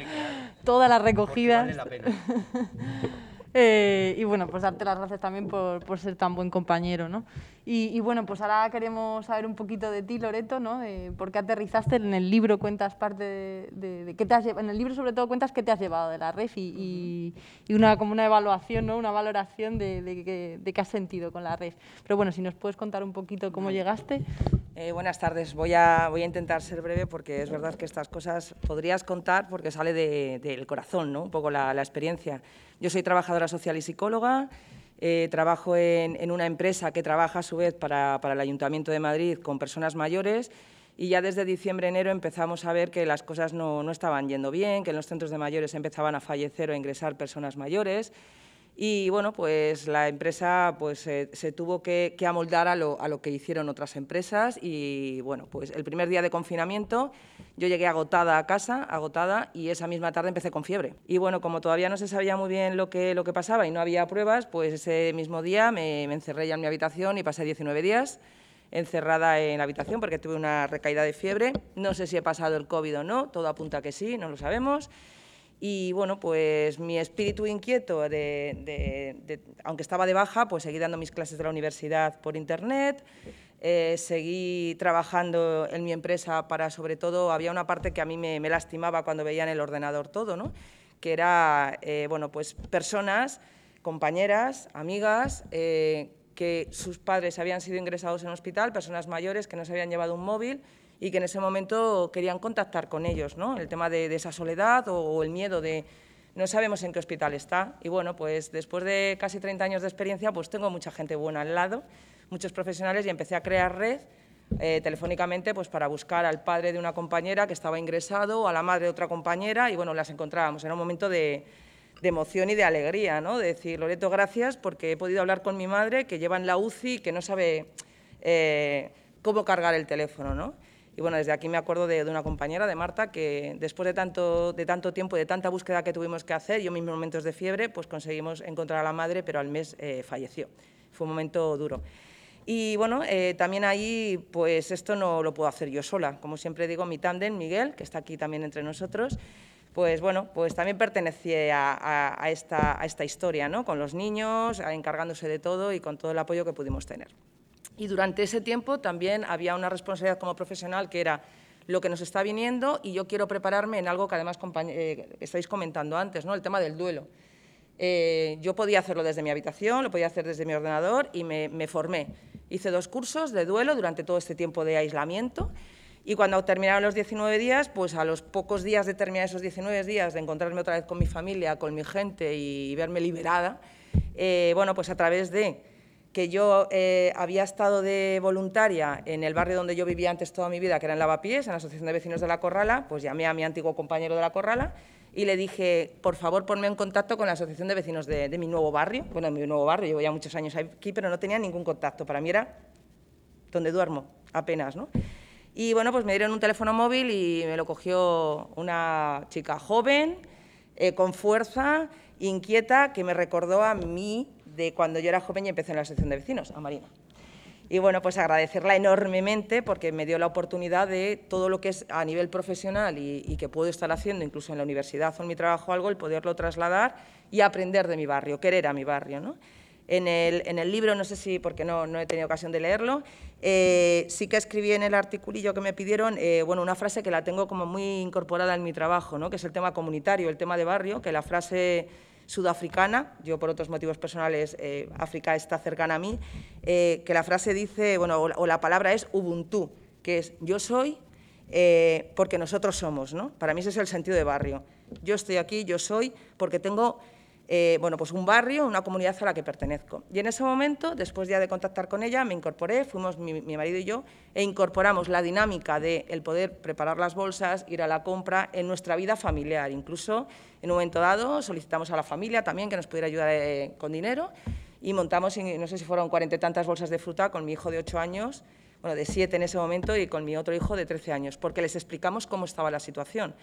todas las recogidas. Vale la pena. Eh, y bueno, pues darte las gracias también por, por ser tan buen compañero, ¿no? Y, y bueno, pues ahora queremos saber un poquito de ti, Loreto, ¿no? De por qué aterrizaste en el libro, cuentas parte de, de- de qué te has llevado, en el libro sobre todo cuentas qué te has llevado de la REF y, y- y una, como una evaluación, ¿no? Una valoración de, qué- has sentido con la REF. Pero bueno, si nos puedes contar un poquito cómo llegaste. Eh, buenas tardes. Voy a, voy a intentar ser breve porque es verdad que estas cosas podrías contar porque sale de- del corazón, ¿no? un poco la, la experiencia. Yo soy trabajadora social y psicóloga, eh, trabajo en, una empresa que trabaja a su vez para, para el Ayuntamiento de Madrid con personas mayores y ya desde diciembre-enero empezamos a ver que las cosas no, no estaban yendo bien, que en los centros de mayores empezaban a fallecer o a ingresar personas mayores y bueno, pues la empresa pues, se- se tuvo que, amoldar a lo, a lo que hicieron otras empresas y bueno, pues el primer día de confinamiento yo llegué agotada a casa, agotada, y esa misma tarde empecé con fiebre. Y bueno, como todavía no se sabía muy bien lo que, lo que pasaba y no había pruebas, pues ese mismo día me, me encerré ya en mi habitación y pasé 19 días encerrada en la habitación porque tuve una recaída de fiebre. No sé si he pasado el COVID o no, todo apunta que sí, no lo sabemos. Y bueno, pues mi espíritu inquieto, aunque estaba de baja, pues seguí dando mis clases de la universidad por internet, eh, seguí trabajando en mi empresa para, sobre todo, había una parte que a mí me, me lastimaba cuando veía en el ordenador todo, ¿no? que era, eh, bueno, pues personas, compañeras, amigas, eh, que sus padres habían sido ingresados en hospital, personas mayores que no se habían llevado un móvil y que en ese momento querían contactar con ellos, ¿no? El tema de, de esa soledad o, o el miedo de no sabemos en qué hospital está. Y bueno, pues después de casi 30 años de experiencia, pues tengo mucha gente buena al lado, muchos profesionales y empecé a crear red eh, telefónicamente pues para buscar al padre de una compañera que estaba ingresado a la madre de otra compañera y bueno, las encontrábamos. Era un momento de, de emoción y de alegría, ¿no? De decir, Loreto, gracias porque he podido hablar con mi madre que lleva en la UCI y que no sabe eh, cómo cargar el teléfono, ¿no? Y bueno, desde aquí me acuerdo de, una compañera, de Marta, que después de tanto, de tanto tiempo y de tanta búsqueda que tuvimos que hacer, yo mis momentos de fiebre, pues conseguimos encontrar a la madre, pero al mes eh, falleció. Fue un momento duro. Y bueno, eh, también ahí, pues esto no lo puedo hacer yo sola. Como siempre digo, mi tándem, Miguel, que está aquí también entre nosotros, pues bueno, pues también pertenecía a, a- esta, a esta historia, ¿no? Con los niños, encargándose de todo y con todo el apoyo que pudimos tener. Y durante ese tiempo también había una responsabilidad como profesional que era lo que nos está viniendo y yo quiero prepararme en algo que además eh, estáis comentando antes, ¿no? el tema del duelo. Eh, yo podía hacerlo desde mi habitación, lo podía hacer desde mi ordenador y me, me formé. Hice dos cursos de duelo durante todo este tiempo de aislamiento y cuando terminaron los 19 días, pues a los pocos días de terminar esos 19 días, de encontrarme otra vez con mi familia, con mi gente y verme liberada, eh, bueno, pues a través de que yo eh, había estado de voluntaria en el barrio donde yo vivía antes toda mi vida, que era en Lavapiés, en la Asociación de Vecinos de la Corrala, pues llamé a mi antiguo compañero de la Corrala y le dije, por favor, ponme en contacto con la Asociación de Vecinos de, mi nuevo barrio. Bueno, mi nuevo barrio, llevo ya muchos años aquí, pero no tenía ningún contacto. Para mí era donde duermo, apenas, ¿no? Y bueno, pues me dieron un teléfono móvil y me lo cogió una chica joven, eh, con fuerza, inquieta, que me recordó a mí de cuando yo era joven y empecé en la asociación de vecinos, a Marina. Y bueno, pues agradecerla enormemente porque me dio la oportunidad de todo lo que es a nivel profesional y, que puedo estar haciendo, incluso en la universidad o en mi trabajo algo, el poderlo trasladar y aprender de mi barrio, querer a mi barrio, ¿no? En el, en el libro, no sé si, porque no, no he tenido ocasión de leerlo, eh, sí que escribí en el articulillo que me pidieron eh, bueno, una frase que la tengo como muy incorporada en mi trabajo, ¿no? que es el tema comunitario, el tema de barrio, que la frase sudafricana, yo por otros motivos personales, eh, África está cercana a mí, que la frase dice, bueno, o la palabra es Ubuntu, que es yo soy porque nosotros somos, ¿no? Para mí ese es el sentido de barrio. Yo estoy aquí, yo soy, porque tengo eh, bueno, pues un barrio, una comunidad a la que pertenezco. Y en ese momento, después ya de contactar con ella, me incorporé, fuimos mi, marido y yo, e incorporamos la dinámica de el poder preparar las bolsas, ir a la compra en nuestra vida familiar. Incluso, en un momento dado, solicitamos a la familia también que nos pudiera ayudar eh, con dinero y montamos, no sé si fueron cuarenta y tantas bolsas de fruta con mi hijo de ocho años, bueno, de siete en ese momento, y con mi otro hijo de trece años, porque les explicamos cómo estaba la situación.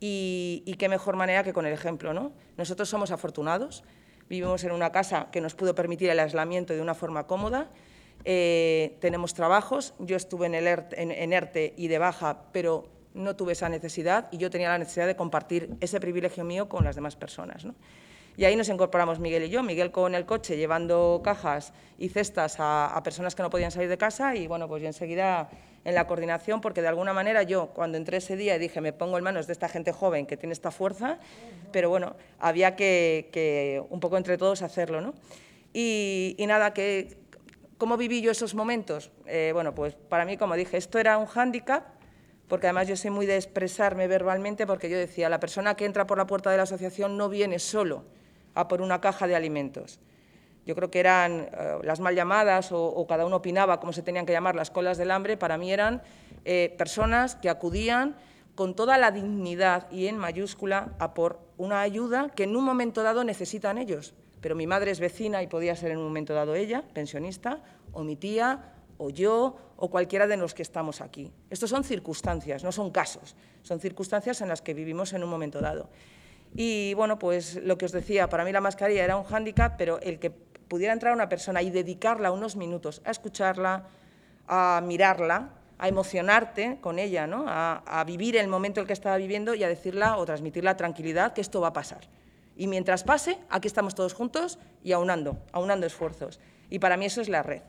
Y, qué mejor manera que con el ejemplo. ¿no? Nosotros somos afortunados, vivimos en una casa que nos pudo permitir el aislamiento de una forma cómoda, eh, tenemos trabajos, yo estuve en, el ERTE, y de baja, pero no tuve esa necesidad y yo tenía la necesidad de compartir ese privilegio mío con las demás personas. ¿no? Y ahí nos incorporamos Miguel y yo, Miguel con el coche llevando cajas y cestas a, a personas que no podían salir de casa y bueno, pues yo enseguida en la coordinación, porque de alguna manera yo cuando entré ese día dije, me pongo en manos de esta gente joven que tiene esta fuerza, pero bueno, había que, un poco entre todos hacerlo. ¿no? Y, nada, que, ¿cómo viví yo esos momentos? Eh, bueno, pues para mí, como dije, esto era un hándicap, porque además yo soy muy de expresarme verbalmente, porque yo decía, la persona que entra por la puerta de la asociación no viene solo a por una caja de alimentos, yo creo que eran eh, las mal llamadas o, cada uno opinaba cómo se tenían que llamar las colas del hambre, para mí eran eh, personas que acudían con toda la dignidad y en mayúscula a por una ayuda que en un momento dado necesitan ellos. Pero mi madre es vecina y podía ser en un momento dado ella, pensionista, o mi tía, o yo, o cualquiera de los que estamos aquí. Estos son circunstancias, no son casos, son circunstancias en las que vivimos en un momento dado. Y bueno, pues lo que os decía, para mí la mascarilla era un hándicap, pero el que pudiera entrar una persona y dedicarla unos minutos a escucharla, a mirarla, a emocionarte con ella, ¿no? a, vivir el momento el que estaba viviendo y a decirla o transmitirla tranquilidad que esto va a pasar. Y mientras pase, aquí estamos todos juntos y aunando, aunando esfuerzos. Y para mí eso es la red.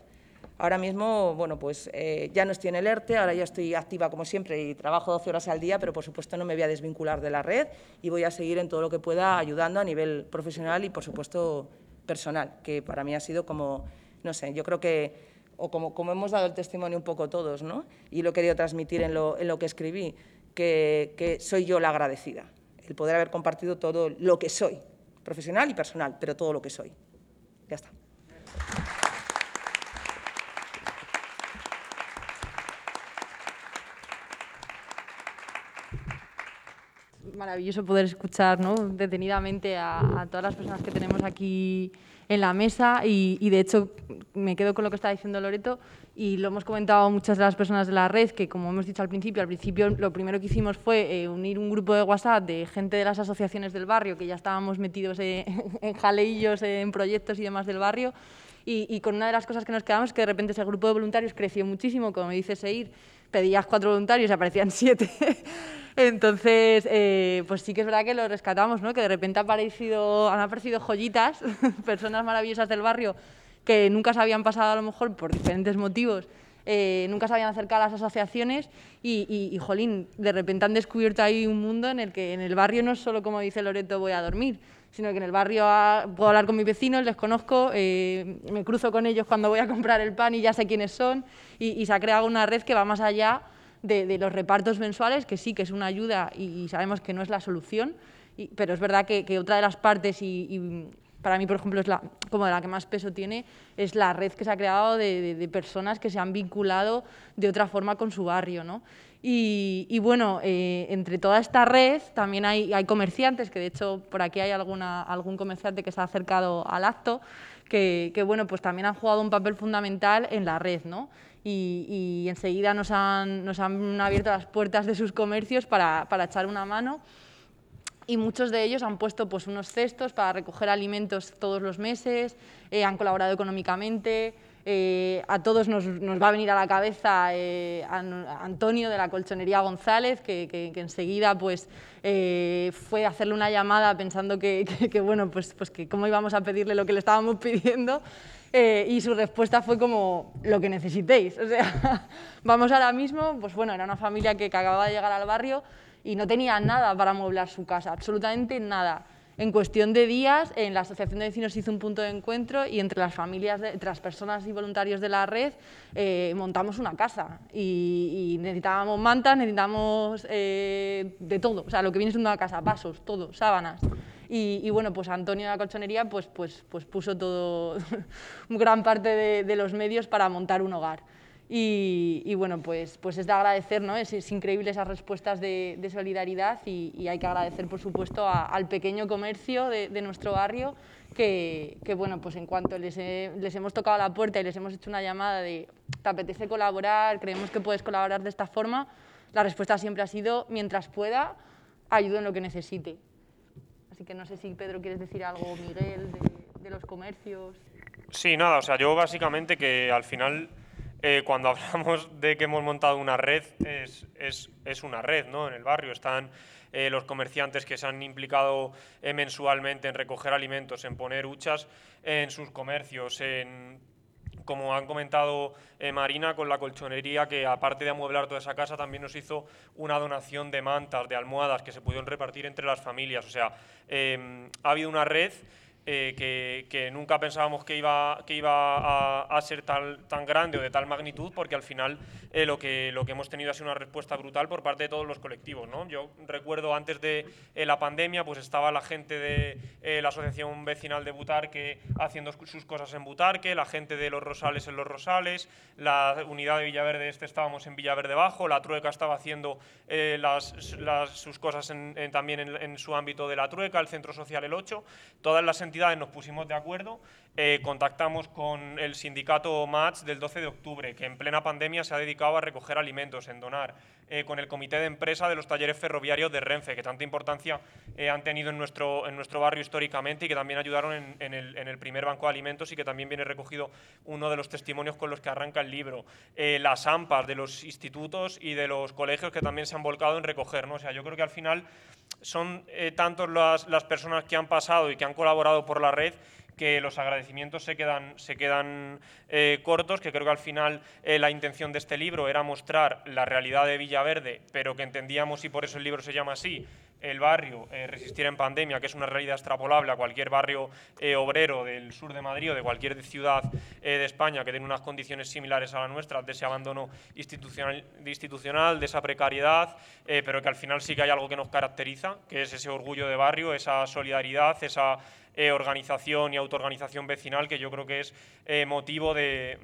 Ahora mismo, bueno, pues eh, ya no estoy en el ERTE, ahora ya estoy activa como siempre y trabajo 12 horas al día, pero por supuesto no me voy a desvincular de la red y voy a seguir en todo lo que pueda ayudando a nivel profesional y, por supuesto, personal, que para mí ha sido como, no sé, yo creo que, o como, como hemos dado el testimonio un poco todos, ¿no? y lo he querido transmitir en lo, en lo que escribí, que, que soy yo la agradecida, el poder haber compartido todo lo que soy, profesional y personal, pero todo lo que soy. Ya está. Maravilloso poder escuchar ¿no? detenidamente a, todas las personas que tenemos aquí en la mesa y, de hecho me quedo con lo que está diciendo Loreto y lo hemos comentado muchas de las personas de la red que como hemos dicho al principio, al principio lo primero que hicimos fue eh, unir un grupo de WhatsApp de gente de las asociaciones del barrio que ya estábamos metidos en, en jaleillos, en proyectos y demás del barrio y, y, con una de las cosas que nos quedamos que de repente ese grupo de voluntarios creció muchísimo, como dice Seir, pedías cuatro voluntarios y aparecían siete. Entonces, eh, pues sí que es verdad que lo rescatamos, ¿no? que de repente ha aparecido, han aparecido joyitas, personas maravillosas del barrio que nunca se habían pasado a lo mejor por diferentes motivos, eh, nunca se habían acercado a las asociaciones y, y, jolín, de repente han descubierto ahí un mundo en el que en el barrio no es solo como dice Loreto voy a dormir, sino que en el barrio puedo hablar con mis vecinos, les conozco, eh, me cruzo con ellos cuando voy a comprar el pan y ya sé quiénes son y, se ha creado una red que va más allá de, los repartos mensuales, que sí que es una ayuda y, sabemos que no es la solución, pero es verdad que, otra de las partes, y, para mí, por ejemplo, es la, como la que más peso tiene, es la red que se ha creado de, personas que se han vinculado de otra forma con su barrio. ¿no? Y, bueno, eh, entre toda esta red también hay, hay, comerciantes, que de hecho por aquí hay alguna, algún comerciante que se ha acercado al acto, que, bueno, pues también han jugado un papel fundamental en la red. ¿no? y, enseguida nos han, nos han, abierto las puertas de sus comercios para, para, echar una mano y muchos de ellos han puesto pues, unos cestos para recoger alimentos todos los meses, eh, han colaborado económicamente, eh, a todos nos, va a venir a la cabeza eh, Antonio de la colchonería González, que, enseguida pues, eh, fue a hacerle una llamada pensando que, bueno, pues, pues que cómo íbamos a pedirle lo que le estábamos pidiendo. y su respuesta fue como lo que necesitéis. O sea, vamos ahora mismo, pues bueno, era una familia que, que acababa de llegar al barrio y no tenía nada para amueblar su casa, absolutamente nada en cuestión de días, en la Asociación de Vecinos hizo un punto de encuentro y entre las familias, entre las personas y voluntarios de la red, eh, montamos una casa y, necesitábamos mantas, necesitábamos eh, de todo, o sea, lo que viene siendo una casa, vasos, todo, sábanas. Y, bueno, pues Antonio de la Colchonería pues, pues, pues puso todo, gran parte de los medios para montar un hogar. Y, bueno, pues, pues es de agradecer, ¿no? es, increíble esas respuestas de, solidaridad y, hay que agradecer, por supuesto, al pequeño comercio de, nuestro barrio que, que, bueno, pues en cuanto les, les, hemos tocado la puerta y les hemos hecho una llamada de ¿te apetece colaborar? Creemos que puedes colaborar de esta forma, la respuesta siempre ha sido, mientras pueda, ayudo en lo que necesite. Así que no sé si Pedro quieres decir algo, Miguel, de, de los comercios. Sí, nada, o sea, yo básicamente que al final eh, cuando hablamos de que hemos montado una red, es, es, es una red ¿no? en el barrio. Están eh, los comerciantes que se han implicado eh, mensualmente en recoger alimentos, en poner huchas en sus comercios, en como han comentado Marina, con la colchonería, que aparte de amueblar toda esa casa, también nos hizo una donación de mantas, de almohadas, que se pudieron repartir entre las familias. O sea, ha habido una red eh, que, nunca pensábamos que iba, que iba a, ser tal, tan grande o de tal magnitud, porque al final eh, lo, que, lo que hemos tenido ha sido una respuesta brutal por parte de todos los colectivos. ¿no? Yo recuerdo antes de eh, la pandemia, pues estaba la gente de la Asociación Vecinal de Butarque haciendo sus cosas en Butarque, la gente de Los Rosales en Los Rosales, la unidad de Villaverde Este estábamos en Villaverde Bajo, la Trueca estaba haciendo las, sus cosas también en, en, su ámbito de la Trueca, el Centro Social El 8, todas las entidades nos pusimos de acuerdo, eh, contactamos con el sindicato MATS del 12 de octubre, que en plena pandemia se ha dedicado a recoger alimentos, en donar, eh, con el comité de empresa de los talleres ferroviarios de Renfe, que tanta importancia eh, han tenido en nuestro, en nuestro barrio históricamente y que también ayudaron en, el, en, el, primer banco de alimentos y que también viene recogido uno de los testimonios con los que arranca el libro. las AMPAs de los institutos y de los colegios que también se han volcado en recoger. ¿no? O sea, yo creo que al final son eh, tantos las, las, personas que han pasado y que han colaborado por la red que los agradecimientos se quedan, se quedan eh, cortos, que creo que al final eh, la intención de este libro era mostrar la realidad de Villaverde, pero que entendíamos, y por eso el libro se llama así, el barrio eh, resistir en pandemia, que es una realidad extrapolable a cualquier barrio eh, obrero del sur de Madrid o de cualquier ciudad eh, de España que tiene unas condiciones similares a la nuestra, de ese abandono institucional, de, institucional, de esa precariedad, pero que al final sí que hay algo que nos caracteriza, que es ese orgullo de barrio, esa solidaridad, esa organización y autoorganización vecinal que yo creo que es motivo de,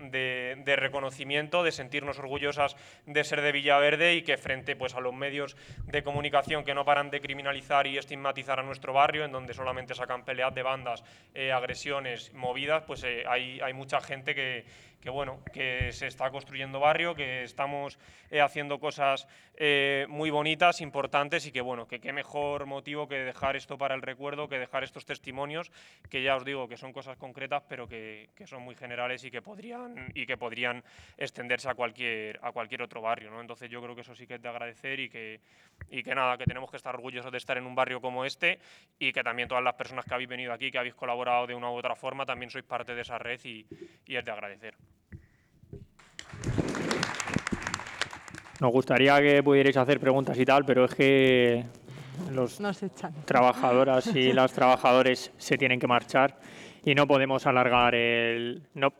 reconocimiento, de sentirnos orgullosas de ser de Villaverde y que frente pues, a los medios de comunicación que no paran de criminalizar y estigmatizar a nuestro barrio, en donde solamente sacan peleas de bandas, eh, agresiones, movidas, pues eh, hay mucha gente que, que bueno, que se está construyendo barrio, que estamos eh, haciendo cosas eh, muy bonitas, importantes y que bueno, que qué mejor motivo que dejar esto para el recuerdo, que dejar estos testimonios, que ya os digo que son cosas concretas, pero que, que son muy generales y que podrían y que podrían extenderse a cualquier a cualquier otro barrio, ¿no? Entonces yo creo que eso sí que es de agradecer y que y que nada, que tenemos que estar orgullosos de estar en un barrio como este y que también todas las personas que habéis venido aquí, que habéis colaborado de una u otra forma, también sois parte de esa red y, y es de agradecer. Nos gustaría que pudierais hacer preguntas y tal, pero es que los trabajadoras y los trabajadores se tienen que marchar y no podemos alargar el... No,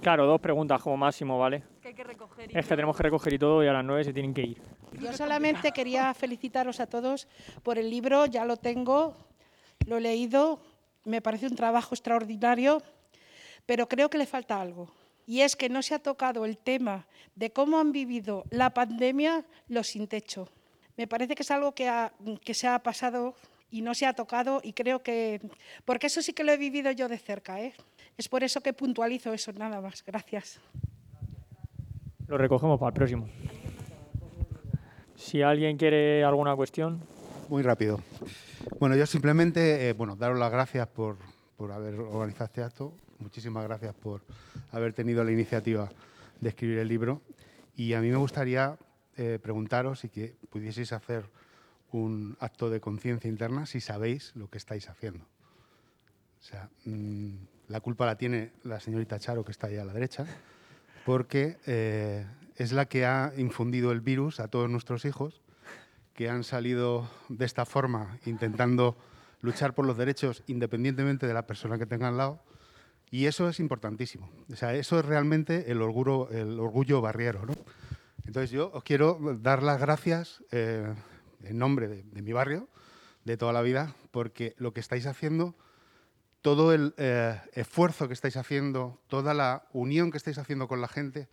claro, dos preguntas como máximo, ¿vale? Es que tenemos que recoger y todo y a las nueve se tienen que ir. Yo solamente quería felicitaros a todos por el libro, ya lo tengo, lo he leído, me parece un trabajo extraordinario, pero creo que le falta algo y es que no se ha tocado el tema de cómo han vivido la pandemia los sin techo. Me parece que es algo que, que se ha pasado y no se ha tocado y creo que, porque eso sí que lo he vivido yo de cerca, ¿eh? es por eso que puntualizo eso, nada más. Gracias. Lo recogemos para el próximo. Si alguien quiere alguna cuestión. Muy rápido. Bueno, yo simplemente, eh, bueno, daros las gracias por, por haber organizado este acto muchísimas gracias por haber tenido la iniciativa de escribir el libro. Y a mí me gustaría eh, preguntaros si que pudieseis hacer un acto de conciencia interna si sabéis lo que estáis haciendo. O sea, mm, la culpa la tiene la señorita Charo, que está ahí a la derecha, porque eh, es la que ha infundido el virus a todos nuestros hijos, que han salido de esta forma intentando luchar por los derechos independientemente de la persona que tenga al lado. Y eso es importantísimo. O sea, eso es realmente el orgullo, el orgullo barriero. ¿no? Entonces yo os quiero dar las gracias eh, en nombre de, mi barrio, de toda la vida, porque lo que estáis haciendo, todo el eh, esfuerzo que estáis haciendo, toda la unión que estáis haciendo con la gente,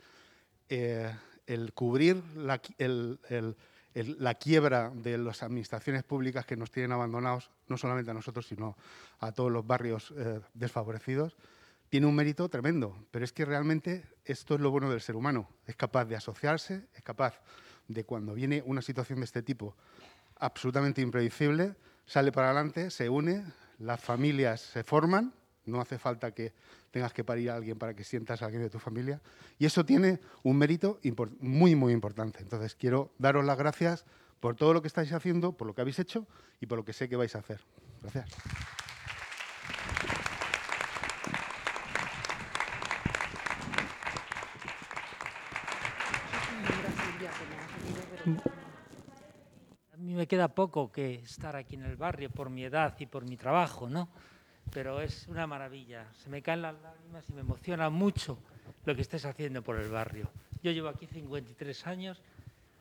eh, el cubrir la, la, quiebra de las administraciones públicas que nos tienen abandonados, no solamente a nosotros, sino a todos los barrios desfavorecidos, tiene un mérito tremendo. Pero es que realmente esto es lo bueno del ser humano. Es capaz de asociarse, es capaz de cuando viene una situación de este tipo absolutamente impredecible, sale para adelante, se une, las familias se forman, no hace falta que tengas que parir a alguien para que sientas a alguien de tu familia, y eso tiene un mérito muy, muy importante. Entonces, quiero daros las gracias por todo lo que estáis haciendo, por lo que habéis hecho y por lo que sé que vais a hacer. Gracias. Me queda poco que estar aquí en el barrio por mi edad y por mi trabajo, ¿no? Pero es una maravilla. Se me caen las lágrimas y me emociona mucho lo que estáis haciendo por el barrio. Yo llevo aquí 53 años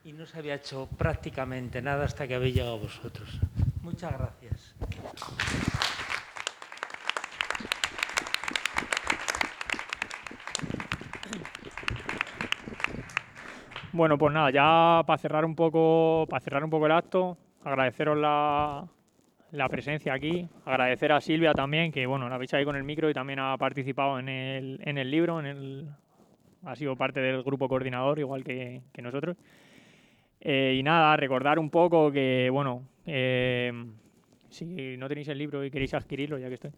y no se había hecho prácticamente nada hasta que habéis llegado vosotros. Muchas gracias. Bueno, pues nada, ya para cerrar un poco, para cerrar un poco el acto, agradeceros la, presencia aquí, agradecer a Silvia también, que bueno, la veis ahí con el micro y también ha participado en el, en el libro, en el, ha sido parte del grupo coordinador, igual que, nosotros. Eh, y nada, recordar un poco que, bueno, eh, si no tenéis el libro y queréis adquirirlo, ya que estoy,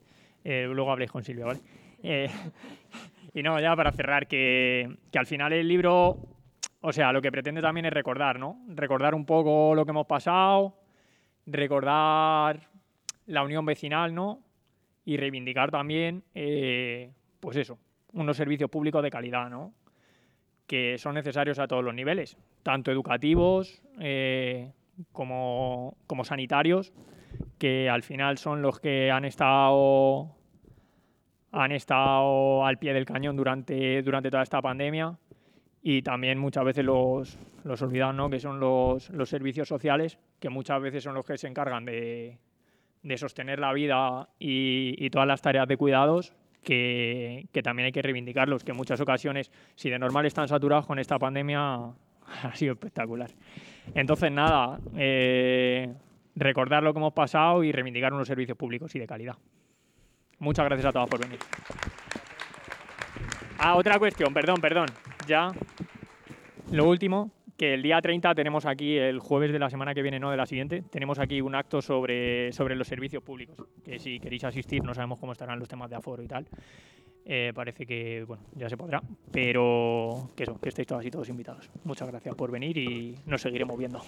eh, luego habléis con Silvia, ¿vale? y no, ya para cerrar, que, que al final el libro o sea, lo que pretende también es recordar, ¿no? Recordar un poco lo que hemos pasado, recordar la unión vecinal, ¿no? Y reivindicar también, eh, pues eso, unos servicios públicos de calidad, ¿no? Que son necesarios a todos los niveles, tanto educativos eh, como, como sanitarios, que al final son los que han estado han estado al pie del cañón durante, durante toda esta pandemia y también muchas veces los, los olvidados, ¿no? que son los, los, servicios sociales, que muchas veces son los que se encargan de, de sostener la vida y, y, todas las tareas de cuidados, que, que, también hay que reivindicarlos, que en muchas ocasiones, si de normal están saturados con esta pandemia, ha sido espectacular. Entonces, nada, eh, recordar lo que hemos pasado y reivindicar unos servicios públicos y de calidad. Muchas gracias a todos por venir. Ah, otra cuestión, perdón, perdón ya lo último, que el día 30 tenemos aquí, el jueves de la semana que viene, no de la siguiente, tenemos aquí un acto sobre, sobre los servicios públicos, que si queréis asistir, no sabemos cómo estarán los temas de aforo y tal. Eh, parece que, bueno, ya se podrá, pero que eso, que estéis todas y todos invitados. Muchas gracias por venir y nos seguiremos viendo.